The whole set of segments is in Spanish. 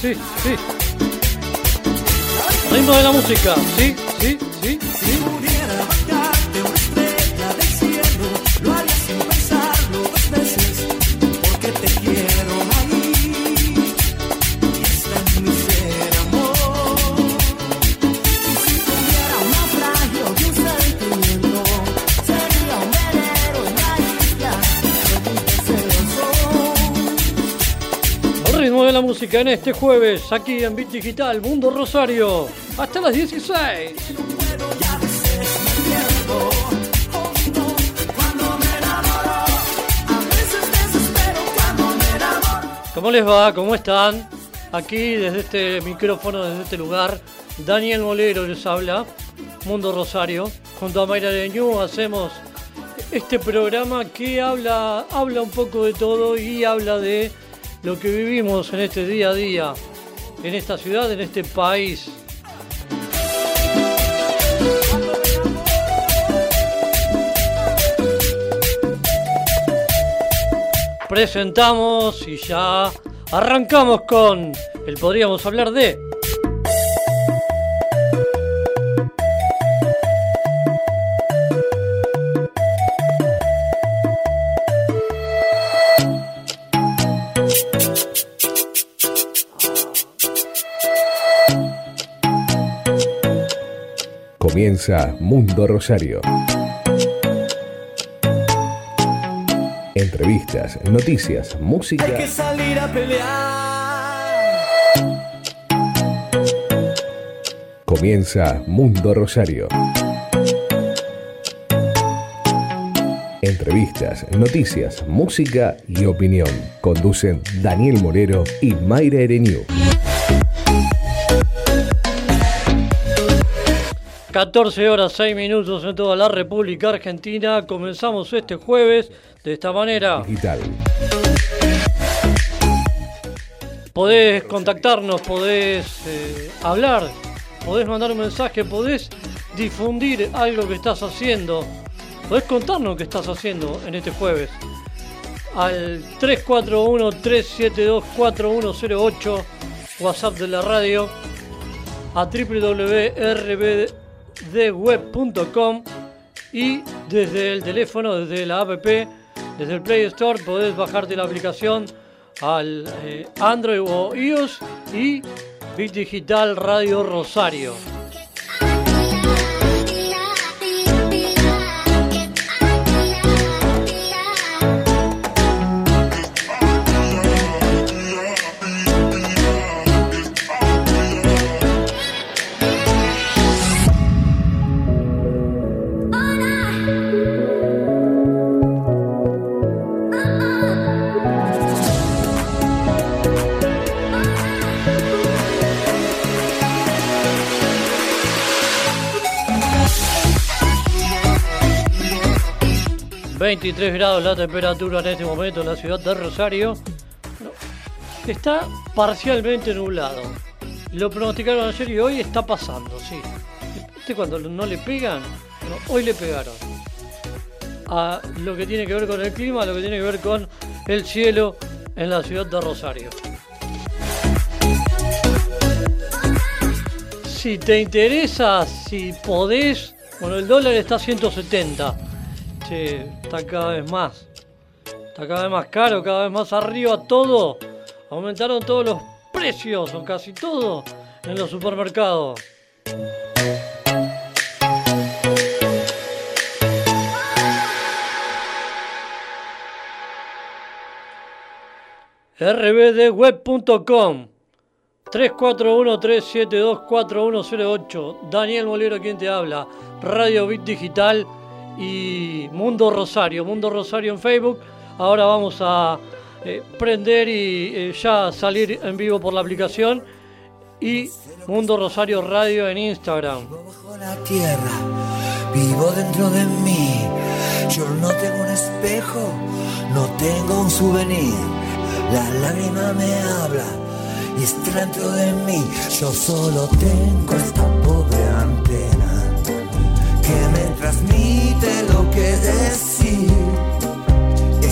sí, sí. Ritmo de la música, sí, sí. Música en este jueves, aquí en Bit Digital, Mundo Rosario, hasta las 16. ¿Cómo les va? ¿Cómo están? Aquí desde este micrófono, desde este lugar, Daniel Molero les habla, Mundo Rosario. Junto a Mayra Leñú hacemos este programa que habla, habla un poco de todo y habla de lo que vivimos en este día a día, en esta ciudad, en este país. Presentamos y ya arrancamos con el podríamos hablar de Comienza Mundo Rosario. Entrevistas, noticias, música. Hay que salir a pelear. Comienza Mundo Rosario. Entrevistas, noticias, música y opinión. Conducen Daniel Morero y Mayra Ereñú. 14 horas 6 minutos en toda la República Argentina. Comenzamos este jueves de esta manera. Digital. Podés contactarnos, podés eh, hablar, podés mandar un mensaje, podés difundir algo que estás haciendo. Podés contarnos qué estás haciendo en este jueves. Al 341-372-4108, WhatsApp de la radio, a www.rbdweb.com y desde el teléfono, desde la app, desde el Play Store, podés bajarte la aplicación al eh, Android o iOS y Bit Digital Radio Rosario. ...23 grados la temperatura en este momento en la ciudad de Rosario... ...está parcialmente nublado... ...lo pronosticaron ayer y hoy está pasando, sí... ¿Viste cuando no le pegan? Hoy le pegaron... A lo que tiene que ver con el clima... lo que tiene que ver con el cielo... ...en la ciudad de Rosario... Si te interesa, si podés... Bueno, el dólar está a 170... Está cada vez más. Está cada vez más caro, cada vez más arriba todo. Aumentaron todos los precios, o casi todo, en los supermercados. rbdweb.com 341-372-4108 Daniel Molero quien te habla Radio Bit Digital y Mundo Rosario, Mundo Rosario en Facebook. Ahora vamos a eh, prender y eh, ya salir en vivo por la aplicación y Mundo Rosario Radio en Instagram. Vivo bajo la tierra, vivo dentro de mí. Yo no tengo un espejo, no tengo un souvenir. La lágrima me habla y está dentro de mí. Yo solo tengo esta que me transmite lo que decir.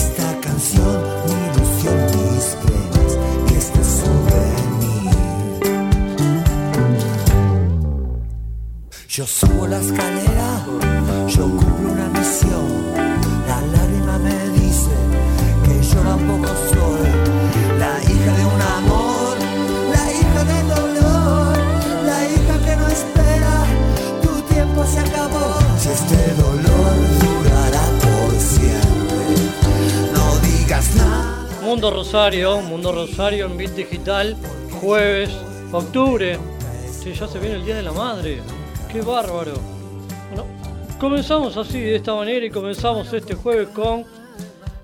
Esta canción, mi ilusión, mis penas y este souvenir. Yo subo la escalera, yo cumplo una misión. La lágrima me dice que yo tampoco soy. Se acabó. Si este dolor durará por siempre, no digas nada. Mundo Rosario, Mundo Rosario en Bit Digital, jueves, octubre. Sí, ya se viene el Día de la Madre. Qué bárbaro. Bueno, comenzamos así, de esta manera, y comenzamos este jueves con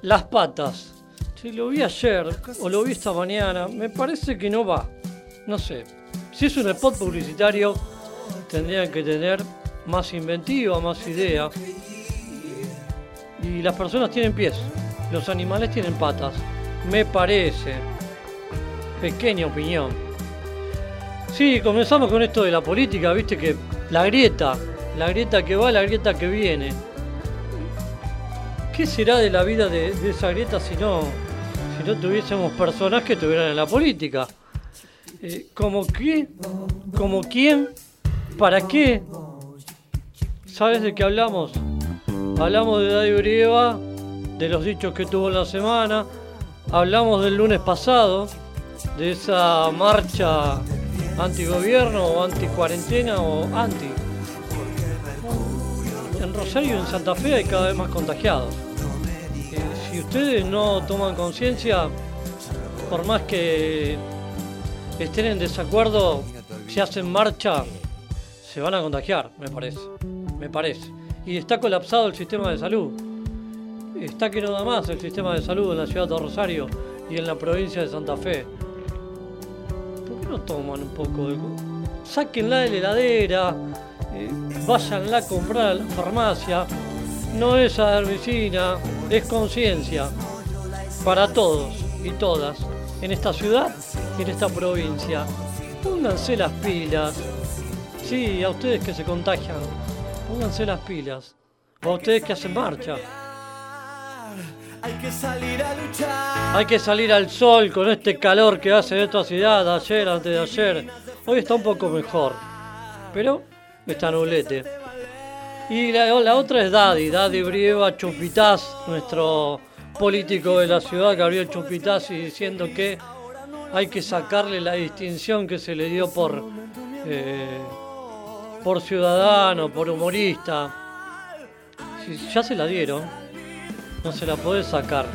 Las Patas. Si lo vi ayer o lo vi esta mañana, me parece que no va. No sé. Si es un spot publicitario, tendrían que tener más inventiva, más idea. Y las personas tienen pies, los animales tienen patas. Me parece. Pequeña opinión. Sí, comenzamos con esto de la política, viste que la grieta, la grieta que va, la grieta que viene. ¿Qué será de la vida de, esa grieta si no, si no tuviésemos personas que estuvieran en la política? Eh, ¿Como qué? ¿Como quién? ¿Para qué? ¿Sabes de qué hablamos? Hablamos de Daddy Brieva, de los dichos que tuvo la semana, hablamos del lunes pasado, de esa marcha antigobierno o anti-cuarentena o anti. En Rosario en Santa Fe hay cada vez más contagiados. Eh, si ustedes no toman conciencia, por más que estén en desacuerdo, si hacen marcha, se van a contagiar, me parece. Me parece. Y está colapsado el sistema de salud. Está que no da más el sistema de salud en la ciudad de Rosario y en la provincia de Santa Fe. ¿Por qué no toman un poco de... Sáquenla de la heladera, eh, váyanla a comprar a la farmacia. No es medicina, es conciencia. Para todos y todas, en esta ciudad y en esta provincia. Pónganse las pilas. Sí, a ustedes que se contagian, pónganse las pilas. O a ustedes que hacen marcha. Hay que salir a luchar. Hay que salir al sol con este calor que hace en esta ciudad, ayer, antes de ayer. Hoy está un poco mejor, pero está nublete. Y la, la otra es Daddy, Daddy Brieva Chupitaz, nuestro político de la ciudad que abrió Chupitaz y diciendo que hay que sacarle la distinción que se le dio por, eh, por ciudadano, por humorista. Si ya se la dieron, no se la puede sacar.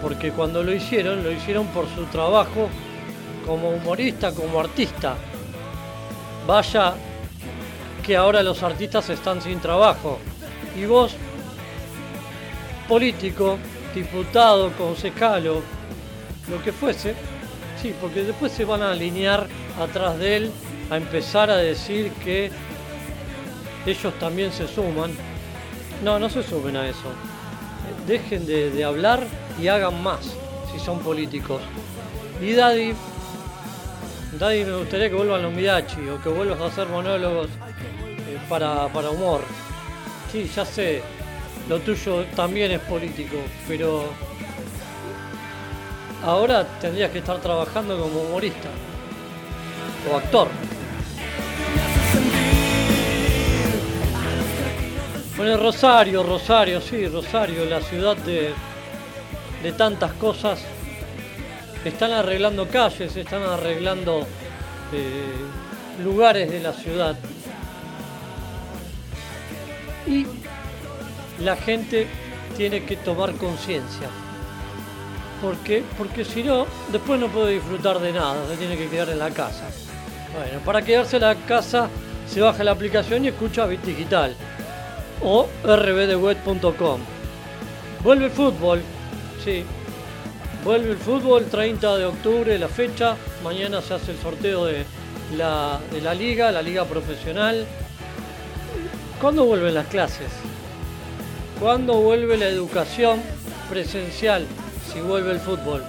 Porque cuando lo hicieron, lo hicieron por su trabajo como humorista, como artista. Vaya que ahora los artistas están sin trabajo. Y vos, político, diputado, concejalo, lo que fuese, sí, porque después se van a alinear atrás de él a empezar a decir que ellos también se suman. No, no se sumen a eso dejen de, hablar y hagan más si son políticos. Y Daddy, Daddy me gustaría que vuelvan los Midachi o que vuelvas a hacer monólogos eh, para, para humor. Sí, ya sé, lo tuyo también es político, pero ahora tendrías que estar trabajando como humorista o actor. Bueno, Rosario, Rosario, sí, Rosario, la ciudad de, de tantas cosas. Están arreglando calles, están arreglando eh, lugares de la ciudad. Y la gente tiene que tomar conciencia. ¿Por qué? Porque si no, después no puede disfrutar de nada, se tiene que quedar en la casa. Bueno, para quedarse en la casa se baja la aplicación y escucha Bit Digital o rbdweb.com. Vuelve el fútbol, sí. Vuelve el fútbol 30 de octubre, la fecha. Mañana se hace el sorteo de la, de la liga, la liga profesional. ¿Cuándo vuelven las clases? ¿Cuándo vuelve la educación presencial? Si vuelve el fútbol.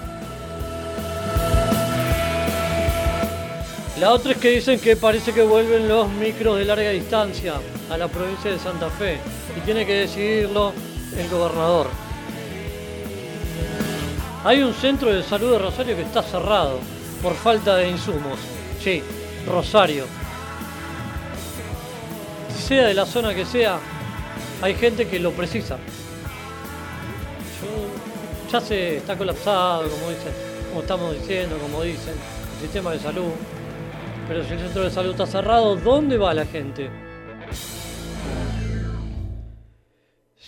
La otra es que dicen que parece que vuelven los micros de larga distancia a la provincia de Santa Fe y tiene que decidirlo el gobernador. Hay un centro de salud de Rosario que está cerrado por falta de insumos. Sí, Rosario. sea de la zona que sea, hay gente que lo precisa. ya se está colapsado, como dicen, como estamos diciendo, como dicen, el sistema de salud. Pero si el centro de salud está cerrado, ¿dónde va la gente?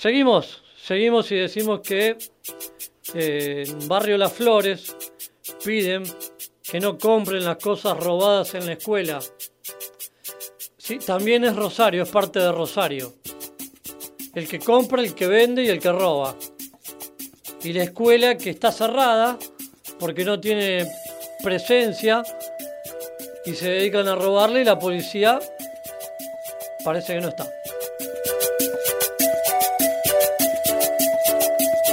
Seguimos, seguimos y decimos que eh, en Barrio Las Flores piden que no compren las cosas robadas en la escuela. Sí, también es Rosario, es parte de Rosario. El que compra, el que vende y el que roba. Y la escuela que está cerrada porque no tiene presencia y se dedican a robarle y la policía parece que no está.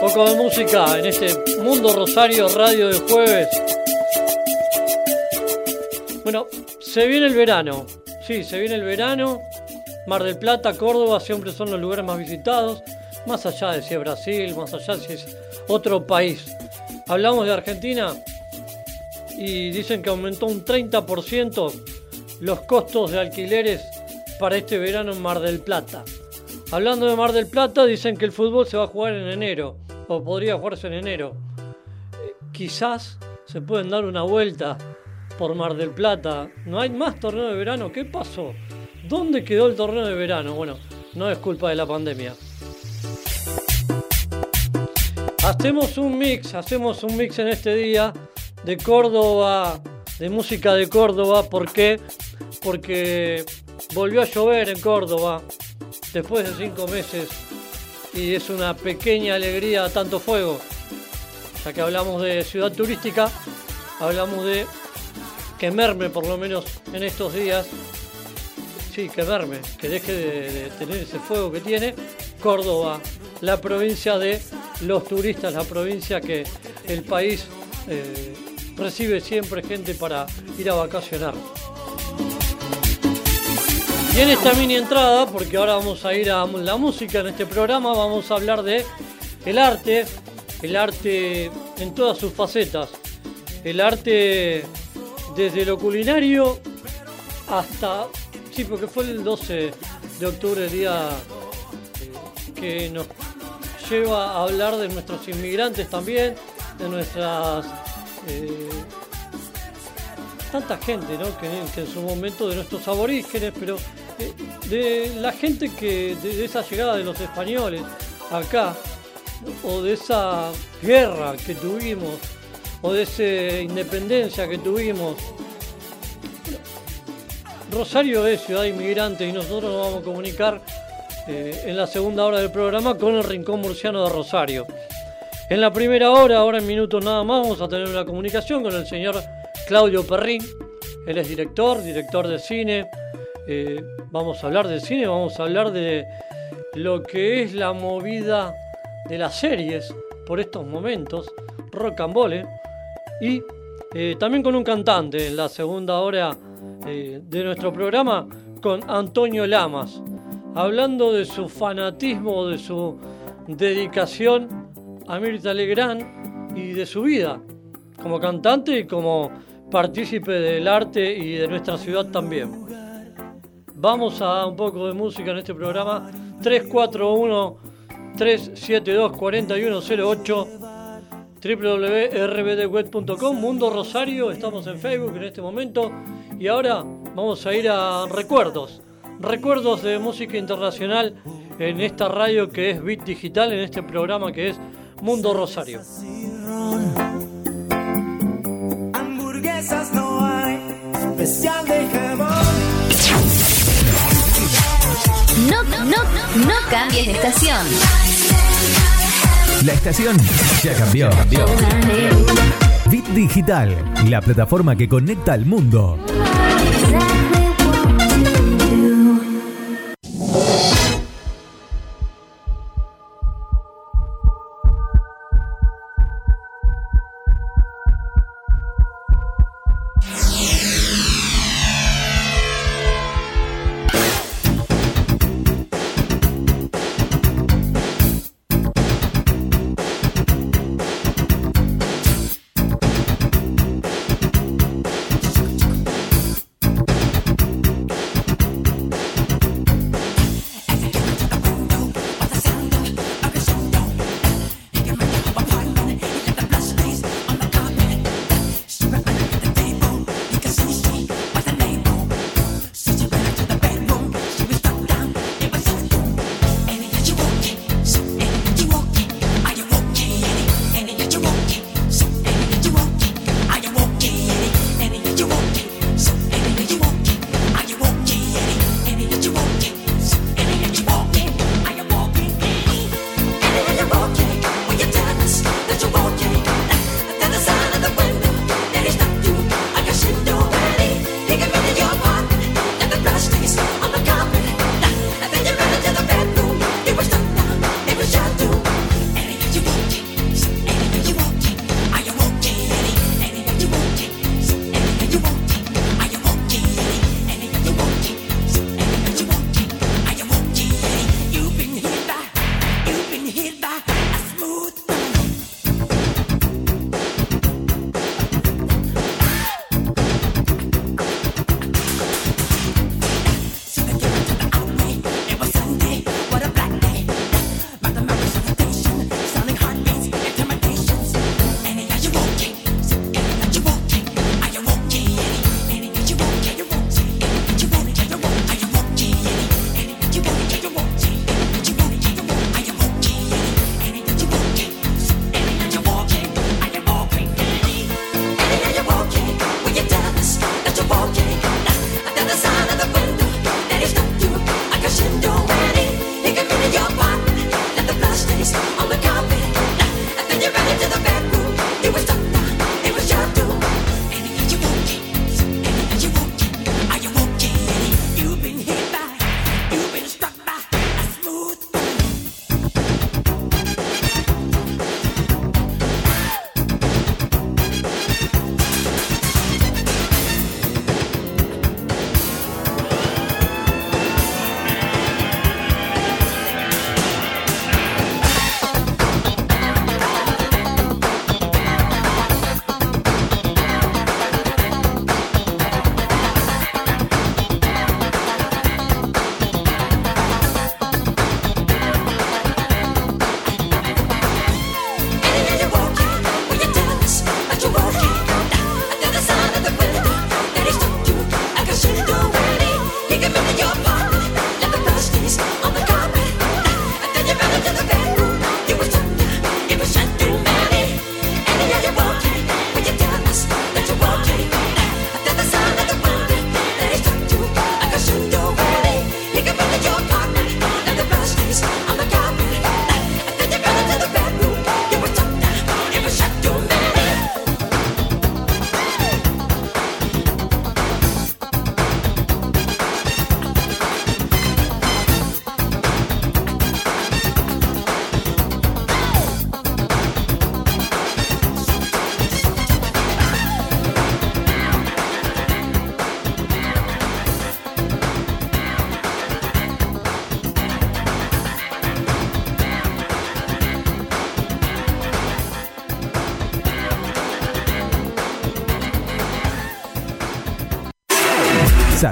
Poco de música en este Mundo Rosario Radio de jueves. Bueno, se viene el verano. Sí, se viene el verano. Mar del Plata, Córdoba siempre son los lugares más visitados. Más allá de si es Brasil, más allá de si es otro país. Hablamos de Argentina y dicen que aumentó un 30% los costos de alquileres para este verano en Mar del Plata. Hablando de Mar del Plata, dicen que el fútbol se va a jugar en enero, o podría jugarse en enero. Eh, quizás se pueden dar una vuelta por Mar del Plata. No hay más torneo de verano. ¿Qué pasó? ¿Dónde quedó el torneo de verano? Bueno, no es culpa de la pandemia. Hacemos un mix, hacemos un mix en este día de Córdoba, de música de Córdoba. ¿Por qué? Porque volvió a llover en Córdoba después de cinco meses y es una pequeña alegría tanto fuego. Ya que hablamos de ciudad turística, hablamos de quemarme por lo menos en estos días. Sí, quemarme, que deje de, tener ese fuego que tiene. Córdoba, la provincia de los turistas, la provincia que el país eh, recibe siempre gente para ir a vacacionar. Y en esta mini entrada, porque ahora vamos a ir a la música en este programa, vamos a hablar de el arte, el arte en todas sus facetas, el arte desde lo culinario hasta, sí, porque fue el 12 de octubre el día que nos lleva a hablar de nuestros inmigrantes también, de nuestras eh, tanta gente, ¿no? Que, en su momento de nuestros aborígenes, pero de la gente que de, esa llegada de los españoles acá, o de esa guerra que tuvimos, o de esa independencia que tuvimos. Rosario es ciudad inmigrante y nosotros nos vamos a comunicar eh, en la segunda hora del programa con el Rincón Murciano de Rosario. En la primera hora, ahora en minutos nada más, vamos a tener una comunicación con el señor Claudio Perrín. Él es director, director de cine. Eh, vamos a hablar de cine, vamos a hablar de lo que es la movida de las series por estos momentos, rock and roll. Y eh, también con un cantante en la segunda hora eh, de nuestro programa, con Antonio Lamas, hablando de su fanatismo, de su dedicación a Mirta Legrand y de su vida como cantante y como partícipe del arte y de nuestra ciudad también. Vamos a un poco de música en este programa 341 372 4108 www.rbdweb.com Mundo Rosario, estamos en Facebook en este momento y ahora vamos a ir a recuerdos, recuerdos de música internacional en esta radio que es Bit Digital, en este programa que es Mundo Rosario. Hamburguesas no hay, especial de. No, no, no cambies de estación. La estación ya cambió. Bit Digital, la plataforma que conecta al mundo.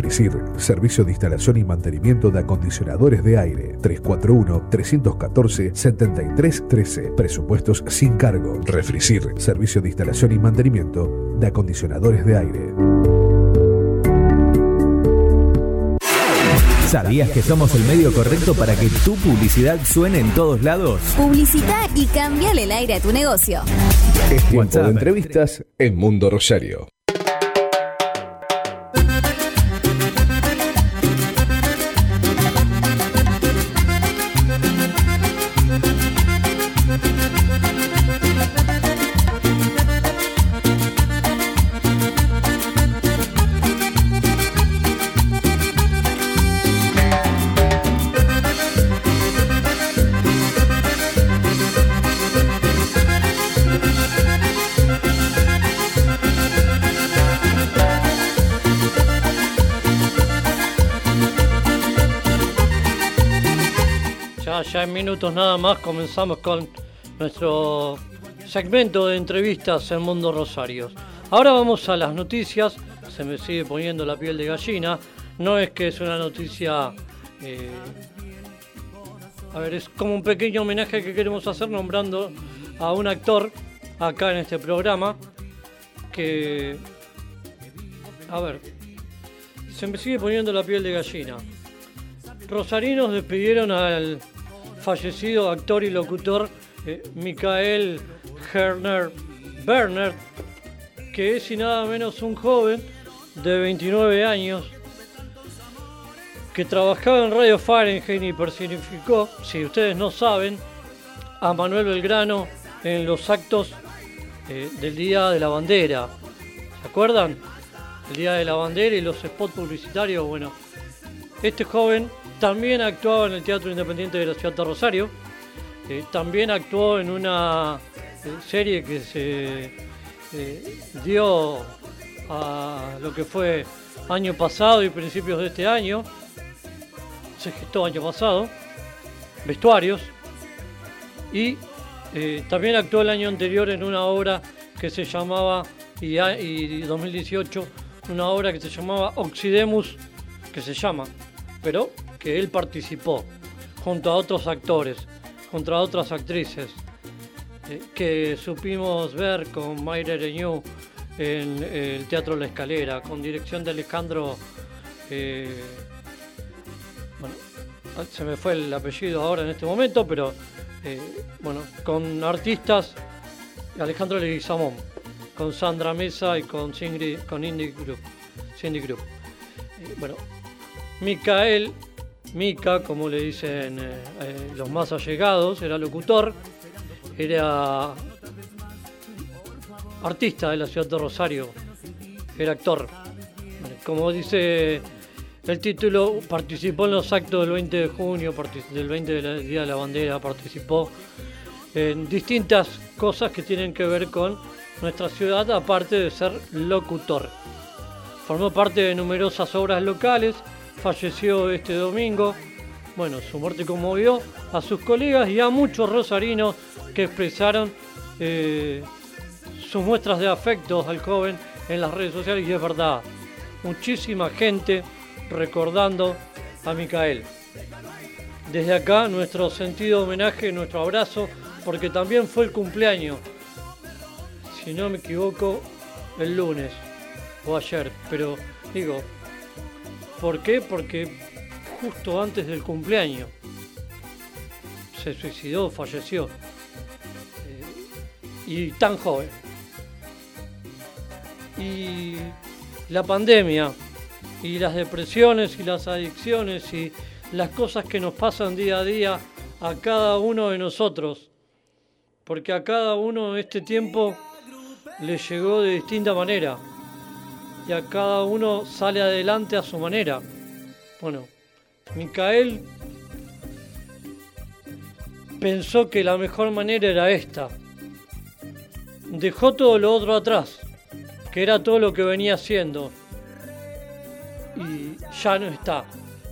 Refricir, servicio de instalación y mantenimiento de acondicionadores de aire. 341-314-7313. Presupuestos sin cargo. Refricir, servicio de instalación y mantenimiento de acondicionadores de aire. ¿Sabías que somos el medio correcto para que tu publicidad suene en todos lados? Publicita y cambiale el aire a tu negocio. Es tiempo de entrevistas en Mundo Rosario. Minutos nada más comenzamos con nuestro segmento de entrevistas en Mundo Rosarios. Ahora vamos a las noticias, se me sigue poniendo la piel de gallina, no es que es una noticia... eh, a ver, es como un pequeño homenaje que queremos hacer nombrando a un actor acá en este programa que... A ver, se me sigue poniendo la piel de gallina. Rosarinos despidieron al fallecido actor y locutor eh, Michael Herner que es y nada menos un joven de 29 años que trabajaba en Radio Fahrenheit y personificó, si ustedes no saben, a Manuel Belgrano en los actos eh, del Día de la Bandera. ¿Se acuerdan? El Día de la Bandera y los spots publicitarios. Bueno, este joven también actuaba en el Teatro Independiente de la Ciudad de Rosario. eh, también actuó en una eh, serie que se eh, dio a lo que fue año pasado y principios de este año. Se gestó año pasado. Vestuarios. Y también actuó el año anterior en una obra que se llamaba, y, y 2018, una obra que se llamaba Occidemus, que se llama, pero que él participó junto a otros actores, junto a otras actrices, eh, que supimos ver con Mayra Ereñú en el Teatro La Escalera, con dirección de Alejandro, eh, bueno, se me fue el apellido ahora en este momento, pero eh, bueno, con artistas, Alejandro Leguizamón, con Sandra Mesa y con, Cindy, con Indie Group. Cindy Group. Bueno, Micael, Mica, como le dicen eh, eh, los más allegados, era locutor, era artista de la ciudad de Rosario, era actor. Como dice el título, participó en los actos del 20 de junio, del 20 del Día de la Bandera, participó en distintas cosas que tienen que ver con nuestra ciudad, aparte de ser locutor. Formó parte de numerosas obras locales, falleció este domingo. Bueno, su muerte conmovió a sus colegas y a muchos rosarinos que expresaron eh, sus muestras de afecto al joven en las redes sociales y es verdad, muchísima gente recordando a Micael. Desde acá nuestro sentido homenaje, nuestro abrazo, porque también fue el cumpleaños, si no me equivoco, el lunes o ayer, pero digo, ¿por qué? Porque justo antes del cumpleaños se suicidó, falleció, Eh, y tan joven. Y la pandemia y las depresiones y las adicciones y las cosas que nos pasan día a día a cada uno de nosotros, porque a cada uno este tiempo le llegó de distinta manera y a cada uno sale adelante a su manera. Bueno, Micael pensó que la mejor manera era esta. Dejó todo lo otro atrás, que era todo lo que venía haciendo. Y ya no está,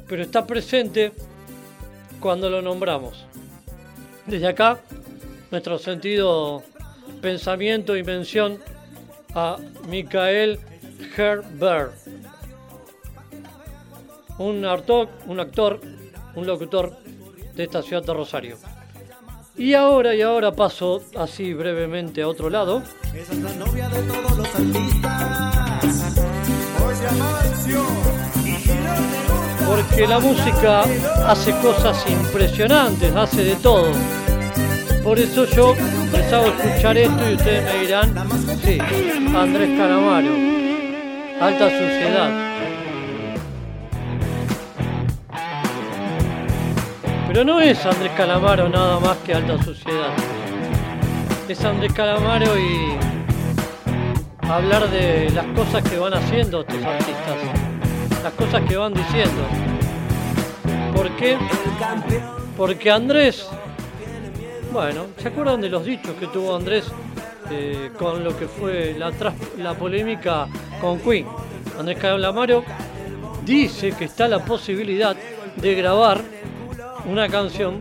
pero está presente cuando lo nombramos. Desde acá, nuestro sentido, pensamiento y mención a Micael Herbert, un actor, un actor, un locutor de esta ciudad de Rosario. Y ahora, y ahora paso así brevemente a otro lado. Esa es la novia de todos los artistas. Oye, Amancio, y no te gusta. Porque la música hace cosas impresionantes, hace de todo. Por eso yo les hago escuchar esto y ustedes me dirán, sí, Andrés Calamaro, alta suciedad. Pero no es Andrés Calamaro nada más que alta suciedad. Es Andrés Calamaro y hablar de las cosas que van haciendo estos artistas, las cosas que van diciendo. ¿Por qué? Porque Andrés, bueno, ¿se acuerdan de los dichos que tuvo Andrés eh, con lo que fue la, la polémica con Queen? Andrés Calamaro dice que está la posibilidad de grabar una canción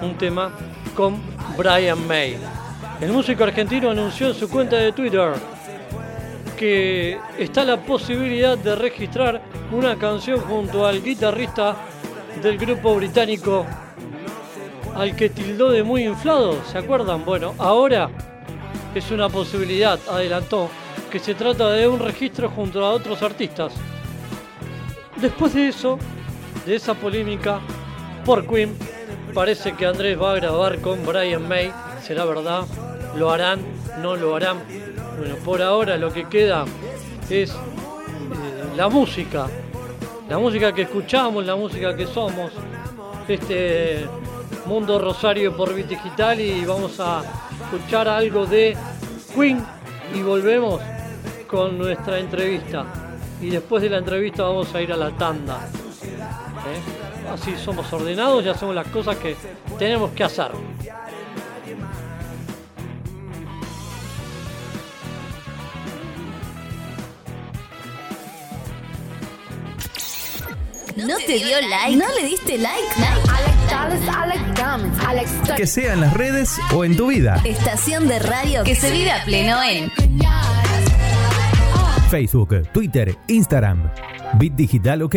un tema con Brian May. El músico argentino anunció en su cuenta de Twitter que está la posibilidad de registrar una canción junto al guitarrista del grupo británico al que tildó de muy inflado, ¿se acuerdan? Bueno, ahora es una posibilidad, adelantó, que se trata de un registro junto a otros artistas. Después de eso, de esa polémica por Queen, parece que Andrés va a grabar con Brian May, será verdad, lo harán, no lo harán. Bueno, por ahora lo que queda es eh, la música, la música que escuchamos, la música que somos, este Mundo Rosario por Bit Digital y vamos a escuchar algo de Queen y volvemos con nuestra entrevista. Y después de la entrevista vamos a ir a la tanda. ¿Eh? Así somos ordenados y hacemos las cosas que tenemos que hacer. ¿No te dio like? ¿No le diste like? Que sea en las redes o en tu vida. Estación de radio que se vive a pleno en Facebook, Twitter, Instagram. Bit Digital OK.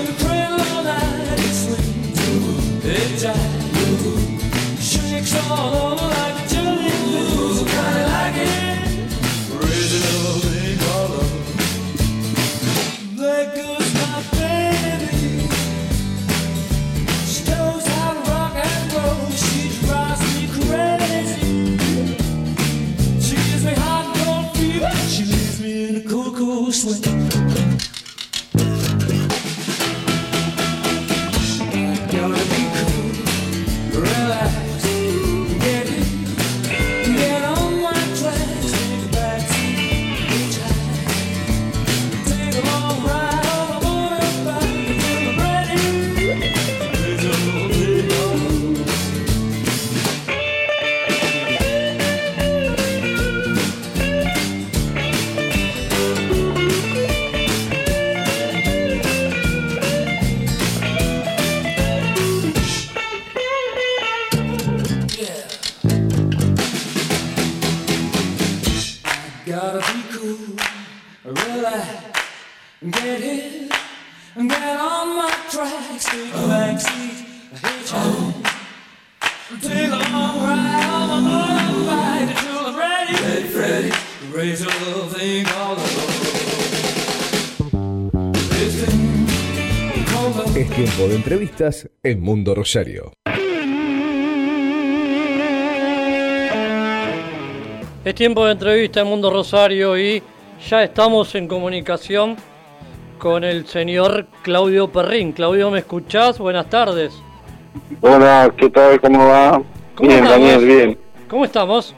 Es entrevistas en Mundo Rosario. Es tiempo de entrevista en Mundo Rosario y ya estamos en comunicación con el señor Claudio Perrín. Claudio, ¿me escuchás? Buenas tardes. Hola, ¿qué tal? ¿Cómo va? ¿Cómo bien, estamos? Daniel, bien. ¿Cómo estamos?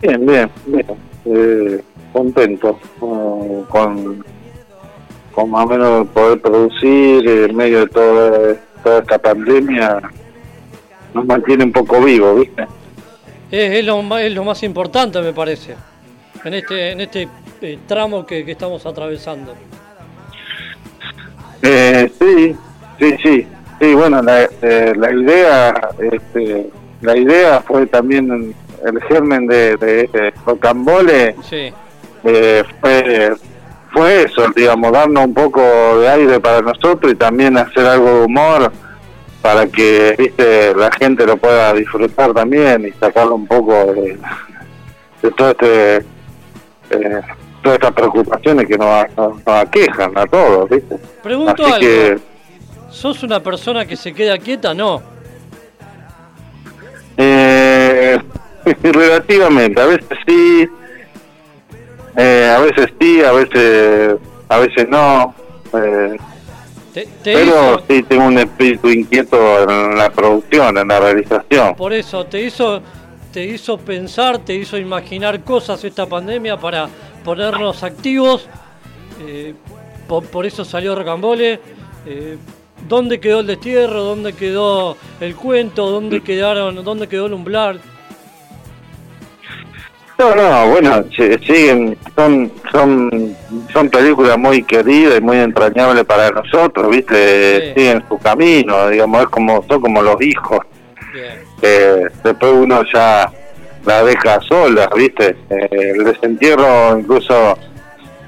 Bien, bien, bien. Eh, contento con, con, con más o menos poder producir en medio de toda, toda esta pandemia. Nos mantiene un poco vivos, ¿viste? Es, es lo, es lo más importante, me parece, en este, en este eh, tramo que, que estamos atravesando. Eh, sí, sí, sí. Sí, bueno, la, eh, la idea, este, la idea fue también el germen de, de este rocambole. Sí. eh, fue, fue eso, digamos, darnos un poco de aire para nosotros y también hacer algo de humor para que viste la gente lo pueda disfrutar también y sacarlo un poco de, de todo este eh, todas estas preocupaciones que nos, nos- nos aquejan a todos, ¿viste? Pregunto Así algo. que ¿Sos una persona que se queda quieta? No. Eh, relativamente, a veces sí, eh, a veces sí, a veces, a veces no. Eh, Te, te Pero hizo, sí tengo un espíritu inquieto en la producción, en la realización. por eso, te hizo, te hizo pensar, te hizo imaginar cosas esta pandemia para ponernos activos. eh, por, por eso salió Rocambole. Eh, ¿Dónde quedó el destierro? ¿Dónde quedó el cuento? ¿Dónde quedaron? ¿Dónde quedó el umbral? No, no, bueno, siguen, son, son, son películas muy queridas y muy entrañables para nosotros, ¿viste? Sí. Siguen su camino, digamos, es como, son como los hijos. Bien. Eh, después uno ya la deja sola, ¿viste? Eh, el desentierro incluso...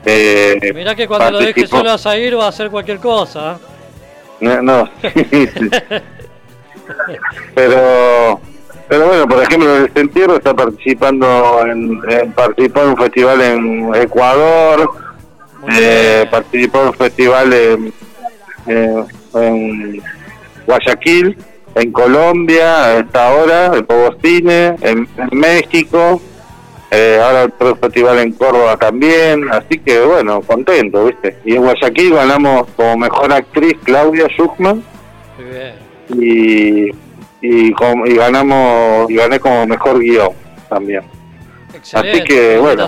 Eh, Mirá que cuando lo dejes participó- solo a Zair va a hacer cualquier cosa. ¿eh? No, no, pero pero bueno, por ejemplo, el Desentierro está participando en, en- participó en un festival en Ecuador, eh, participó en un festival en, Guayaquil, en Colombia, está ahora, en Pogostine, en, en México, eh, ahora otro festival en Córdoba también, así que bueno, contento, ¿viste? Y en Guayaquil ganamos como mejor actriz Claudia Schuchman Muy bien. y, y, com- y ganamos y gané como mejor guion también. Excelente. Así que bueno,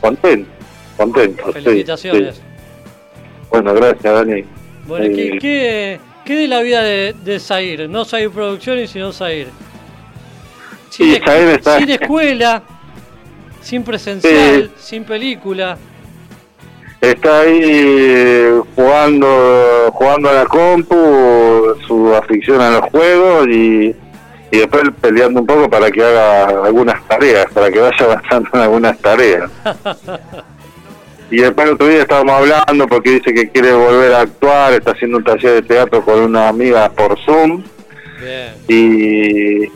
contento, contento. sí, Felicitaciones. sí. Bueno, gracias Dani. Bueno, ¿qué, Eh, qué, qué de la vida de, de Zair? No Zair Producciones, sino Zair. Sí, Sin, Zair está- sin escuela, sin presencial, Sí. sin película. Está ahí eh, jugando jugando a la compu, su afición a los juegos y, y después peleando un poco para que haga algunas tareas, para que vaya avanzando en algunas tareas. Y después el otro día estábamos hablando porque dice que quiere volver a actuar, está haciendo un taller de teatro con una amiga por Zoom Bien. y,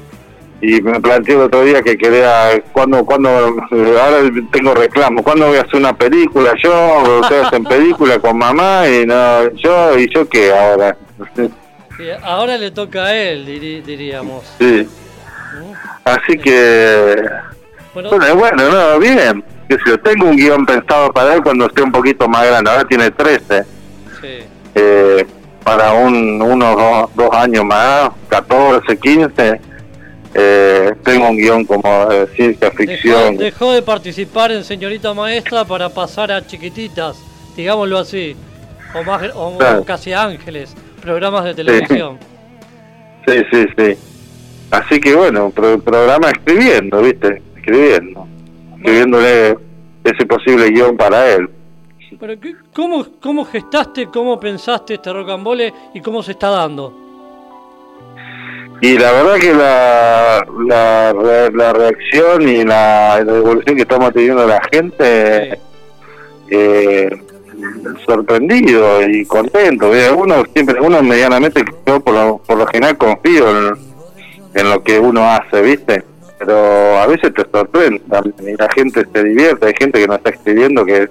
y me planteó el otro día que quería, cuando, cuando, ahora tengo reclamo, ¿cuándo voy a hacer una película yo? Ustedes hacen película con mamá y no, yo, y yo qué ahora. Ahora le toca a él, diri- diríamos. Sí. Así que, Bueno, bueno, bueno, no, bien. Yo, tengo un guion pensado para él cuando esté un poquito más grande, ahora tiene 13. sí. eh, para un, unos dos, dos años más, 14, 15, eh, tengo un guion como de ciencia ficción. dejó de participar en Señorita Maestra para pasar a Chiquititas, digámoslo así. O, más, o Claro. casi Ángeles, programas de televisión. Sí, sí, sí. Así que bueno, pro- programa escribiendo, ¿viste? Escribiendo. Escribiéndole ese posible guion para él. Pero, ¿qué- ¿cómo, ¿cómo gestaste, cómo pensaste este rocambole y cómo se está dando? Y la verdad que la, la, la reacción y la, la evolución que estamos teniendo la gente, eh, sorprendido y contento. Uno siempre, uno medianamente, yo por lo, por lo general confío en, en lo que uno hace, ¿viste? Pero a veces te sorprende también, y la gente se divierte, hay gente que nos está escribiendo que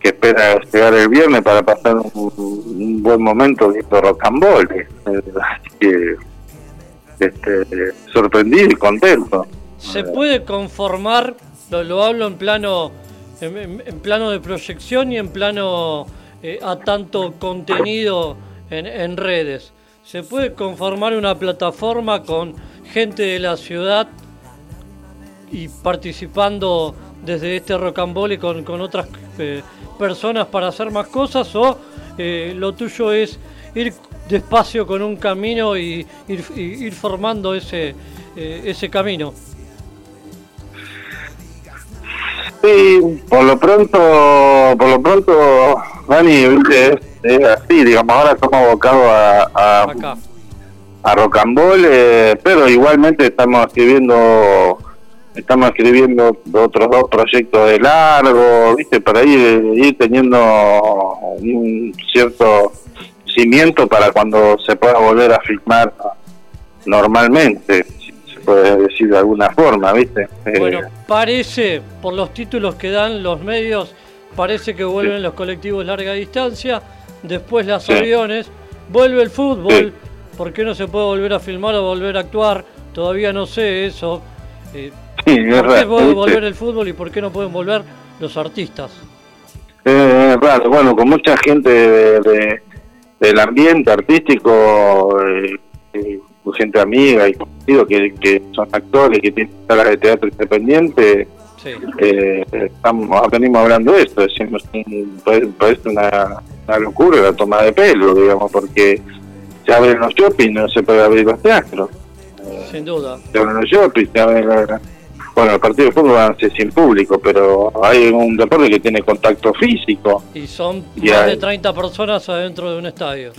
que espera llegar el viernes para pasar un, un buen momento viendo rocambole. Así que este, sorprendido y contento. ¿Se puede conformar, lo, lo hablo en plano, en, plano de proyección y en plano eh, a tanto contenido en, en redes? ¿Se puede conformar una plataforma con gente de la ciudad y participando desde este rocambole con, con otras eh, personas para hacer más cosas o eh, lo tuyo es ir despacio con un camino y ir, y ir formando ese, eh, ese camino? Sí, por lo pronto, por lo pronto, Dani, es así, digamos, ahora estamos abocados a, a, Acá. a rocambole, pero igualmente estamos escribiendo estamos escribiendo otros dos proyectos de largo, viste, para ir, ir teniendo un cierto cimiento para cuando se pueda volver a filmar normalmente, si se puede decir de alguna forma, viste. Eh, Bueno, parece, por los títulos que dan los medios, parece que vuelven los colectivos larga distancia, después Sí. aviones, vuelve el fútbol, Sí. ¿por qué no se puede volver a filmar o volver a actuar? Todavía no sé eso. Eh, sí, es ¿Por qué puede volver el fútbol y por qué no pueden volver los artistas? Eh, raro, bueno, con mucha gente de, de- del ambiente artístico, eh, eh, gente amiga y conocido que, que son actores, que tienen salas de teatro independiente, Sí. eh, estamos, venimos hablando de esto, decimos, mm, parece parece una, una locura la toma de pelo, digamos, porque se abren los shopping, no se puede abrir los teatros, Sin duda. se abren los shopping, se abren la- bueno, el partido de fútbol van a ser sin público, pero hay un deporte que tiene contacto físico. Y son Y más hay- de 30 personas adentro de un estadio.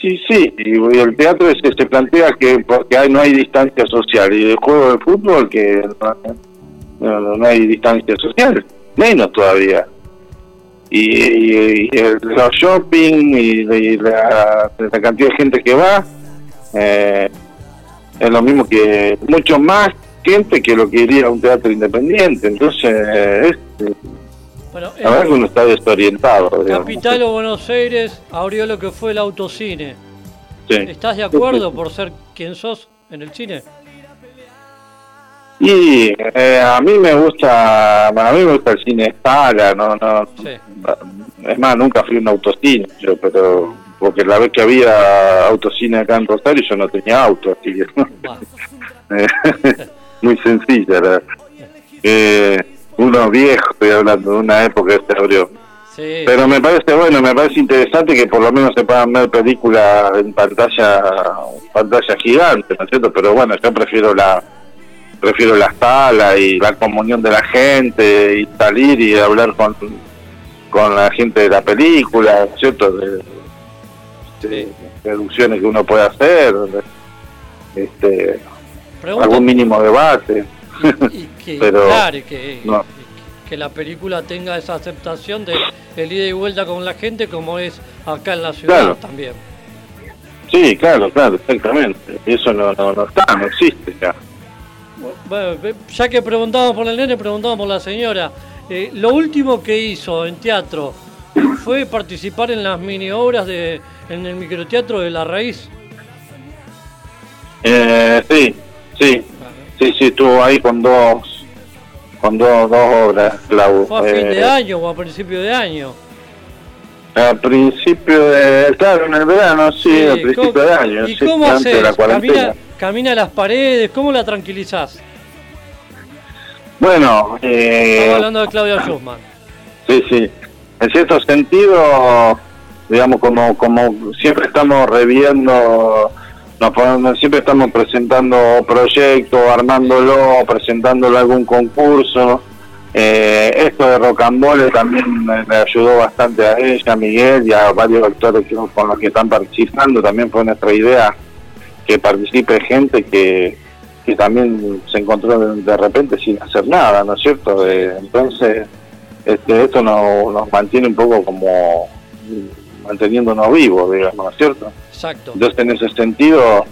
Sí, sí, y el teatro es que se plantea que porque hay, no hay distancia social y el juego de fútbol que no, no- hay distancia social, menos todavía. Y, y- y el- los shopping y, y la, la cantidad de gente que va eh, es lo mismo que mucho más gente que lo que iría a un teatro independiente. Entonces, es, Bueno, la verdad que uno está desorientado. digamos. Capital o Buenos Aires abrió lo que fue el autocine. Sí. ¿Estás de acuerdo por ser quien sos en el cine? Y eh, a mí me gusta, a mí me gusta el cine sala, no, no, Sí. es más, nunca fui a un autocine, yo, pero porque la vez que había autocine acá en Rosario yo no tenía auto, así que Va. Muy sencilla, la- eh, uno viejo, estoy hablando de una época que se abrió. Sí. Pero me parece bueno, me parece interesante que por lo menos se puedan ver películas en pantalla, pantalla gigante, ¿no es cierto? Pero bueno, yo prefiero la prefiero la sala y la comunión de la gente y salir y hablar con, con la gente de la película, ¿no es cierto? De, de deducciones que uno puede hacer, este, Pregunta- algún mínimo debate. y que, pero claro, y que, no. y que la película tenga esa aceptación de el ida y vuelta con la gente como es acá en la ciudad Claro. también. Sí, claro, claro, exactamente. Eso no, no, no está, no existe ya. Bueno, ya que preguntamos por el nene, preguntamos por la señora. Eh, lo último que hizo en teatro fue participar en las mini obras de, en el microteatro de La Raíz. Eh, sí, sí, sí, sí, estuvo ahí con dos, con dos, dos obras, Clau. ¿Fue a fin Eh, de año o a principio de año? A principio de, claro, en el verano, sí, a principio ¿cómo- de año, ¿Y sí, cómo haces? la. Camina, camina las paredes, ¿cómo la tranquilizás? Bueno, eh, Estamos hablando de Claudia Schussman. Sí, sí. En cierto sentido, digamos, como, como siempre estamos reviendo, nos siempre estamos presentando proyectos, armándolo, presentándolo a algún concurso. Eh, esto de Rocambole también me, ayudó bastante a ella, a Miguel y a varios actores que, con los que están participando. También fue nuestra idea que participe gente que, que también se encontró de, repente sin hacer nada, ¿no es cierto? Eh, entonces, este, esto nos, nos mantiene un poco como manteniéndonos vivos, digamos, ¿no es cierto? Exacto. Entonces, en ese sentido,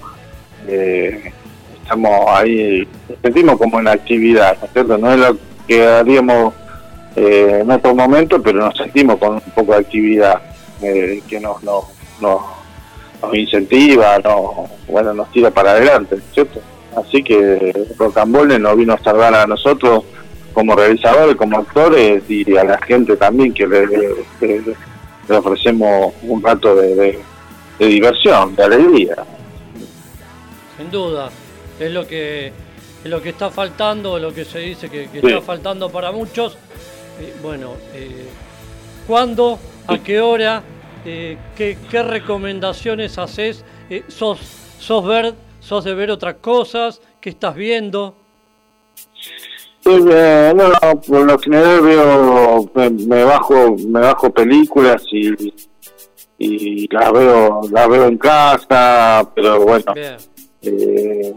eh, estamos ahí, sentimos como en actividad, ¿no es cierto? No es lo que haríamos eh, en otro momento, pero nos sentimos con un poco de actividad eh, que nos, nos, nos, nos incentiva, nos, bueno, nos tira para adelante, ¿no es ¿cierto? Así que Rocambole nos vino a salvar a nosotros como realizadores, como actores y a la gente también que le, ofrecemos un rato de- de diversión, de alegría. Sin duda. Es lo que es lo que está faltando, lo que se dice que, que Sí. está faltando para muchos. Eh, bueno, eh, ¿cuándo? ¿A qué hora? Eh, ¿qué, qué recomendaciones haces? Eh, ¿sos, sos, ver, ¿Sos de ver otras cosas? ¿Qué estás viendo? Eh, no, no, por lo general veo, me, me bajo, me bajo películas y, y las veo, las veo en casa, pero bueno, eh,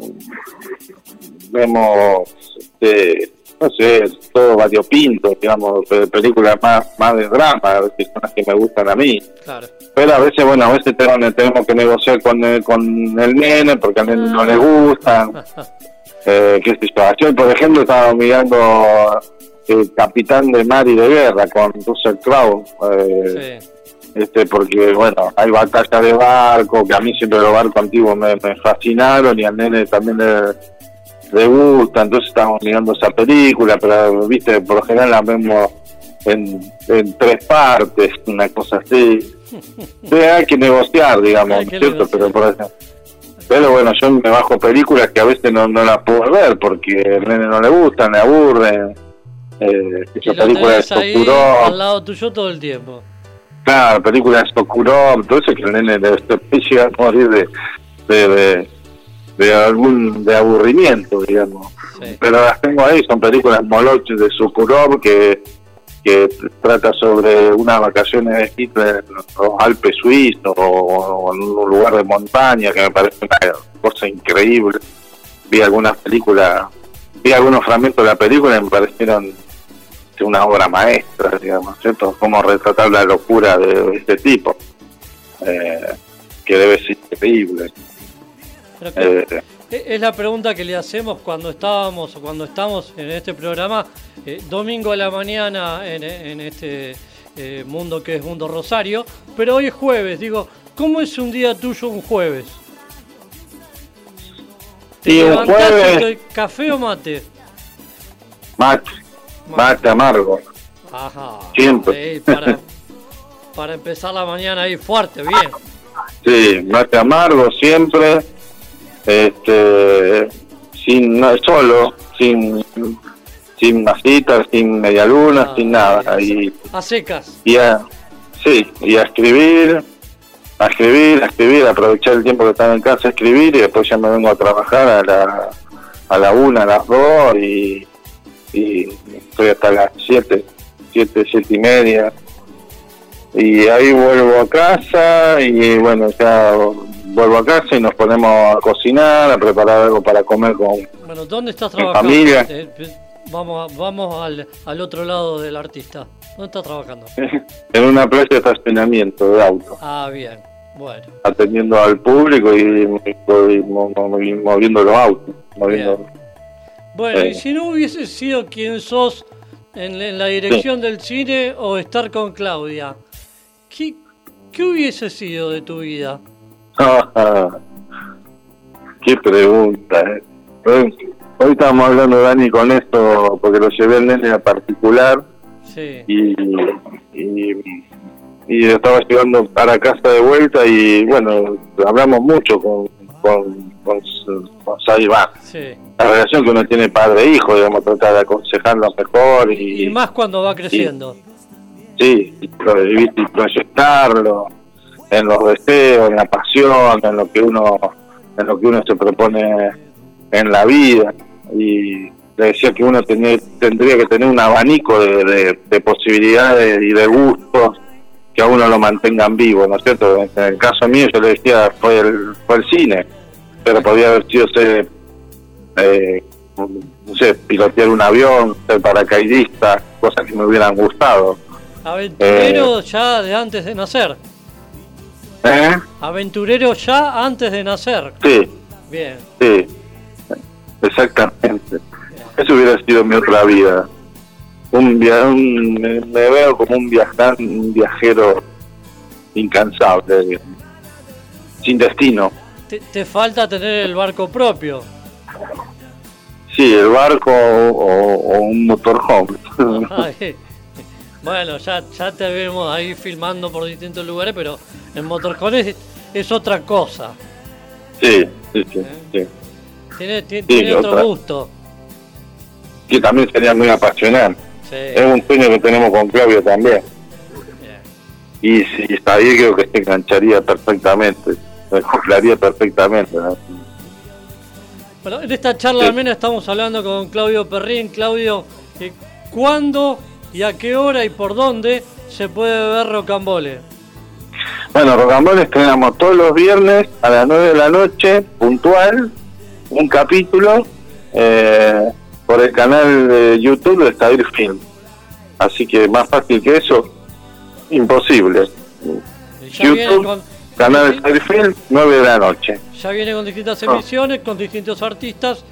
vemos, este, no sé, todo variopinto, digamos, pe- películas más, más de drama, que son las que me gustan a mí. Claro. Pero a veces, bueno, a veces tenemos, tenemos que negociar con el, con el nene porque al nene no le gustan. Eh, qué sé yo. Ayer, por ejemplo, estaba mirando el Capitán de Mar y de Guerra con Russell Crowe. eh, Sí. Este porque, bueno, hay batalla de barco, que a mí siempre los barcos antiguos me, me fascinaron y al nene también le, le gusta. Entonces estamos mirando esa película, pero, viste, por lo general la vemos en, en tres partes, una cosa así. Sí, hay que negociar, digamos, ¿cierto? negociar. Pero, por ejemplo, pero bueno, yo me bajo películas que a veces no, no las puedo ver porque al nene no le gustan, le aburren. Eh, Y esa lo película de ahí al lado tuyo todo el tiempo. Claro, películas de Sokurov, todo eso que el nene se puede llegar a morir de, de, de, de algún de aburrimiento, digamos. Sí. Pero las tengo ahí, son películas Moloch de Sokurov que que trata sobre unas vacaciones de Hitler en los Alpes suizos o, o en un lugar de montaña que me parece una cosa increíble. Vi algunas películas, vi algunos fragmentos de la película y me parecieron de una obra maestra, digamos, ¿cierto? Cómo retratar la locura de este tipo, eh, que debe ser que- Eh, e- es la pregunta que le hacemos cuando estábamos o cuando estamos en este programa, eh, domingo a la mañana en, en este eh, mundo que es Mundo Rosario, pero hoy es jueves, digo, ¿cómo es un día tuyo un jueves? ¿Te Y un jueves- café o mate? mate, mate amargo. Ajá. Siempre. Sí, para, para empezar la mañana ahí fuerte, bien. Sí, mate amargo siempre, este, sin no, solo, sin sin masitas, sin medialunas, Ah, sin nada. Y, A secas. y a, sí, y a escribir, a escribir, a escribir, aprovechar el tiempo que estaba en casa a escribir y después ya me vengo a trabajar a la, a la una, a las dos y, y estoy hasta las siete, siete, siete y media. Y ahí vuelvo a casa y bueno, ya vuelvo a casa y nos ponemos a cocinar, a preparar algo para comer con... Bueno, ¿dónde estás trabajando? familia. Eh, eh, vamos vamos al, al otro lado del artista. ¿Dónde estás trabajando? en una plaza de estacionamiento de auto, Ah, bien. Bueno, atendiendo al público y, y moviendo los autos. Moviendo, bueno y si no hubiese sido quien sos en, en la dirección del cine o estar con Claudia, ¿qué, qué hubiese sido de tu vida? Qué pregunta, eh. Hoy, estábamos hablando, Dani, con esto, porque lo llevé al nene a particular Sí. y, y, y estaba llegando para casa de vuelta y bueno, hablamos mucho con, con, con, con. Sí. La relación que uno tiene padre-hijo, digamos, tratar de aconsejarlo mejor y, Y más cuando va creciendo. sí, y, pro- y viste, y proyectarlo en los deseos, en la pasión, en lo que uno, en lo que uno se propone en la vida. Y le decía que uno tenía, tendría que tener un abanico de, de- de posibilidades y de gustos que a uno lo mantengan vivo, ¿no es cierto? En el caso mío yo le decía fue el, fue el cine, pero podía haber sido ser, eh, no sé, pilotear un avión, ser paracaidista, cosas que me hubieran gustado. Aventurero ya de antes de nacer. ¿Eh? Aventurero ya antes de nacer. Sí, Bien. sí, exactamente. Eso hubiera sido mi otra vida. Un, via un me, me veo como un viajante, un viajero incansable, digamos. sin destino. Te, te falta tener el barco propio. Sí, el barco o, o un motorhome. Bueno, ya, ya te vemos ahí filmando por distintos lugares, pero el motorhome es, es otra cosa. sí, sí, sí, sí. Tiene, tiene, Sí, tiene otro otra. gusto. Que también sería muy apasionante. Sí, Es un sueño que tenemos con Claudio también. bien. Y si está ahí, creo que se engancharía perfectamente. Acoplaría perfectamente. ¿no? Bueno, en esta charla Sí. al menos estamos hablando con Claudio Perrín. Claudio, ¿cuándo y a qué hora y por dónde se puede ver Rocambole? Bueno, Rocamboles tenemos todos los viernes a las 9 de la noche, puntual, un capítulo eh, por el canal de YouTube de Stadir Film. Así que más fácil que eso, imposible. Ya viene YouTube, con, canal Film, 9 de la noche. ya viene con distintas emisiones, con distintos artistas.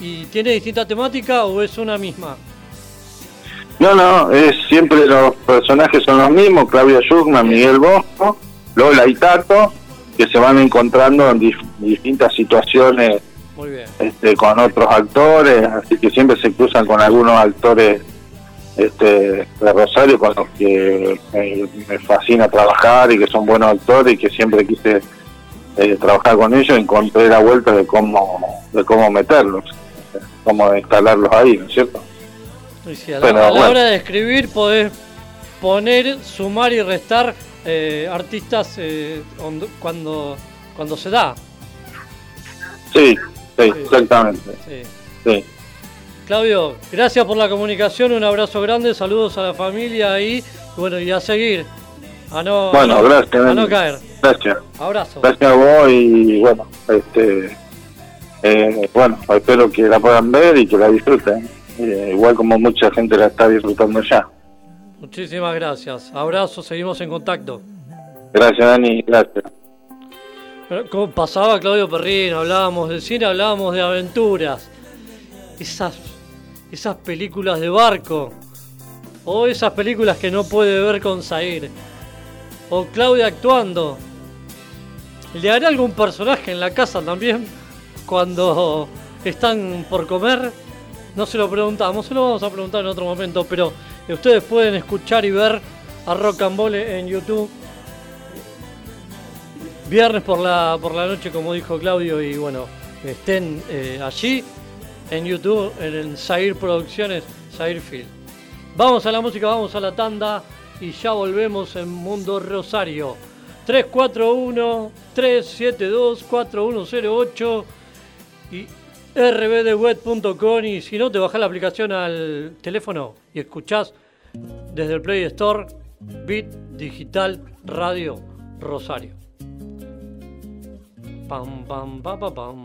¿Y tiene distinta temática o es una misma? No, no, es siempre los personajes son los mismos, Claudia Schuckman, Miguel Bosco, Lola y Tato, que se van encontrando en dif- distintas situaciones Muy bien. este, con otros actores, así que siempre se cruzan con algunos actores este, de Rosario con los que me, me fascina trabajar y que son buenos actores y que siempre quise eh, trabajar con ellos, encontré la vuelta de cómo, de cómo meterlos, cómo instalarlos ahí, ¿no es cierto? Y si a la, Pero, a la bueno. hora de escribir podés poner, sumar y restar eh, artistas eh, cuando, cuando se da. Sí, sí, exactamente. Sí. Sí. Claudio, gracias por la comunicación, un abrazo grande, saludos a la familia ahí, y bueno, y a seguir. A no, Bueno, a gracias. A no caer. Gracias. Abrazo. Gracias a vos y bueno, este, eh, bueno, espero que la puedan ver y que la disfruten. Eh, igual como mucha gente la está disfrutando ya. Muchísimas gracias. Abrazo, seguimos en contacto. Gracias Dani, gracias. Como pasaba Claudio Perrín, hablábamos de cine, hablábamos de aventuras. Esas, esas películas de barco. O esas películas que no puede ver con Zaire. O Claudia actuando. ¿Le hará algún personaje en la casa también? Cuando están por comer. No se lo preguntamos, se lo vamos a preguntar en otro momento. Pero ustedes pueden escuchar y ver a Rock and en YouTube. Viernes por la, por la noche, como dijo Claudio, y bueno, estén eh, allí en YouTube, en el Zair Producciones, Zair Film. Vamos a la música, vamos a la tanda y ya volvemos en Mundo Rosario. 341-372-4108 y rbdweb.com y si no te bajás la aplicación al teléfono y escuchás desde el Play Store Bit Digital Radio Rosario. Pam, pam, pa, pa, pam.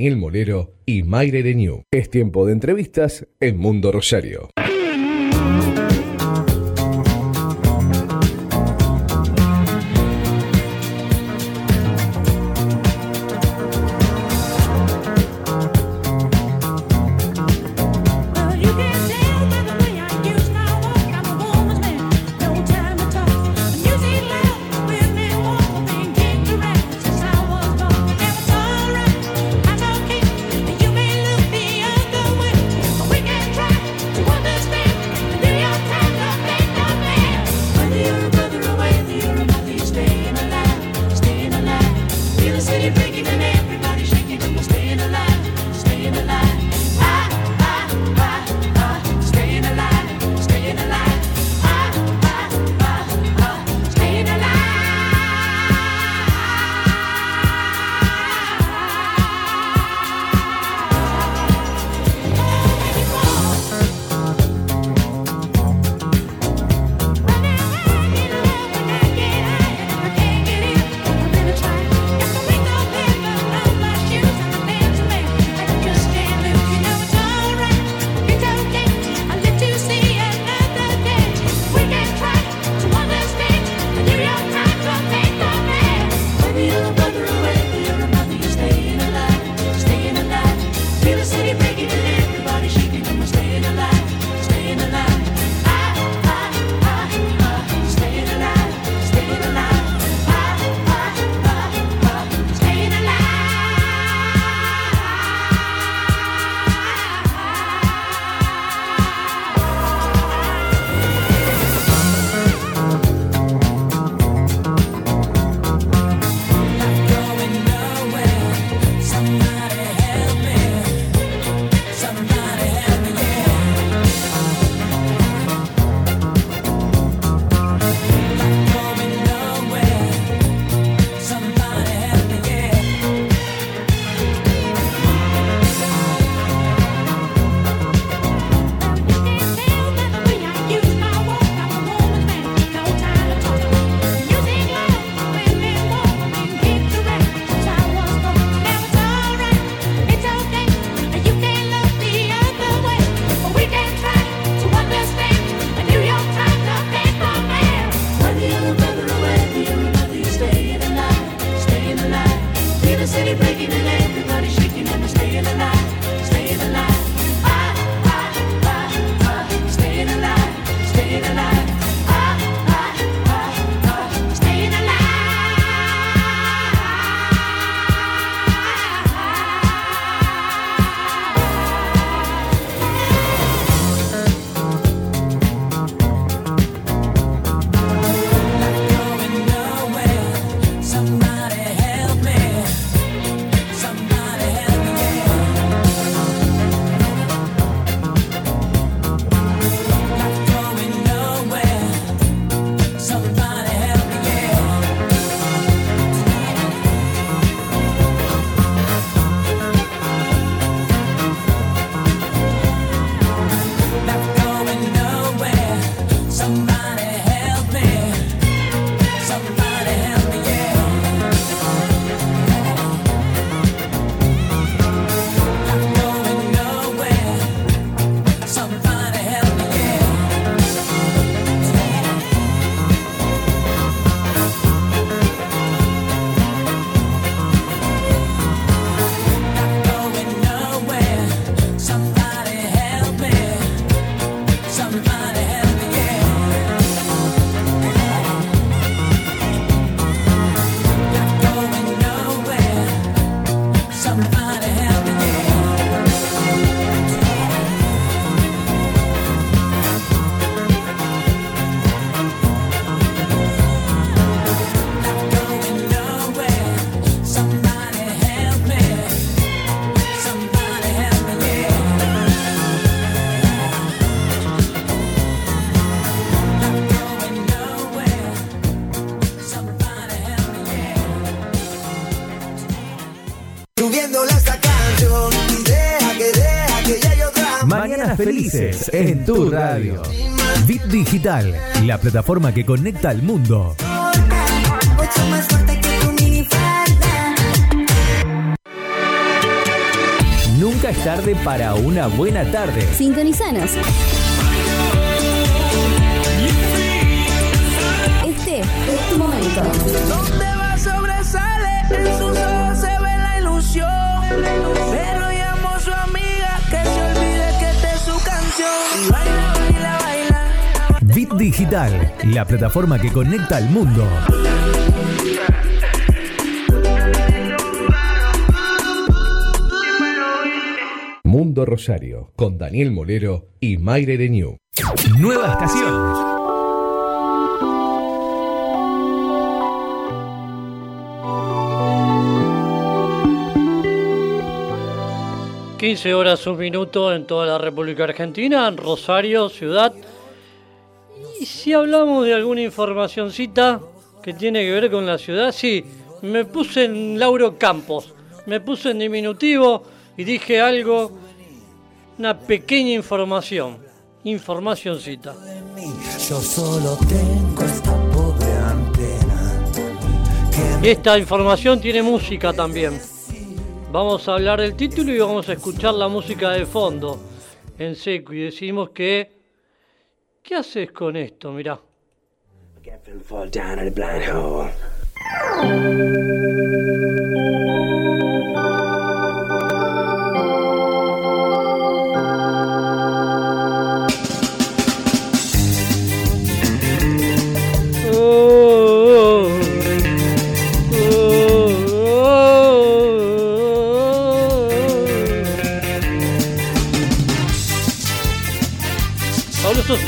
Daniel Molero y Mayre Renew. Es tiempo de entrevistas en Mundo Rosario. felices en tu radio. Bit Digital, la plataforma que conecta al mundo. Nunca es tarde para una buena tarde. Sintonizanos. Este es tu momento. Digital, la plataforma que conecta al mundo. Mundo Rosario, con Daniel Molero y Mayre Renew. Nueva estación. ...15 horas un minuto en toda la República Argentina, en Rosario, ciudad. Y si hablamos de alguna informacioncita que tiene que ver con la ciudad, sí, me puse en Lauro Campos, me puse en diminutivo y dije algo, una pequeña información, informacioncita. Yo solo tengo esta pobre antena. Esta información tiene música también. Vamos a hablar del título y vamos a escuchar la música de fondo en seco y decimos que... ¿Qué haces con esto? Mirá.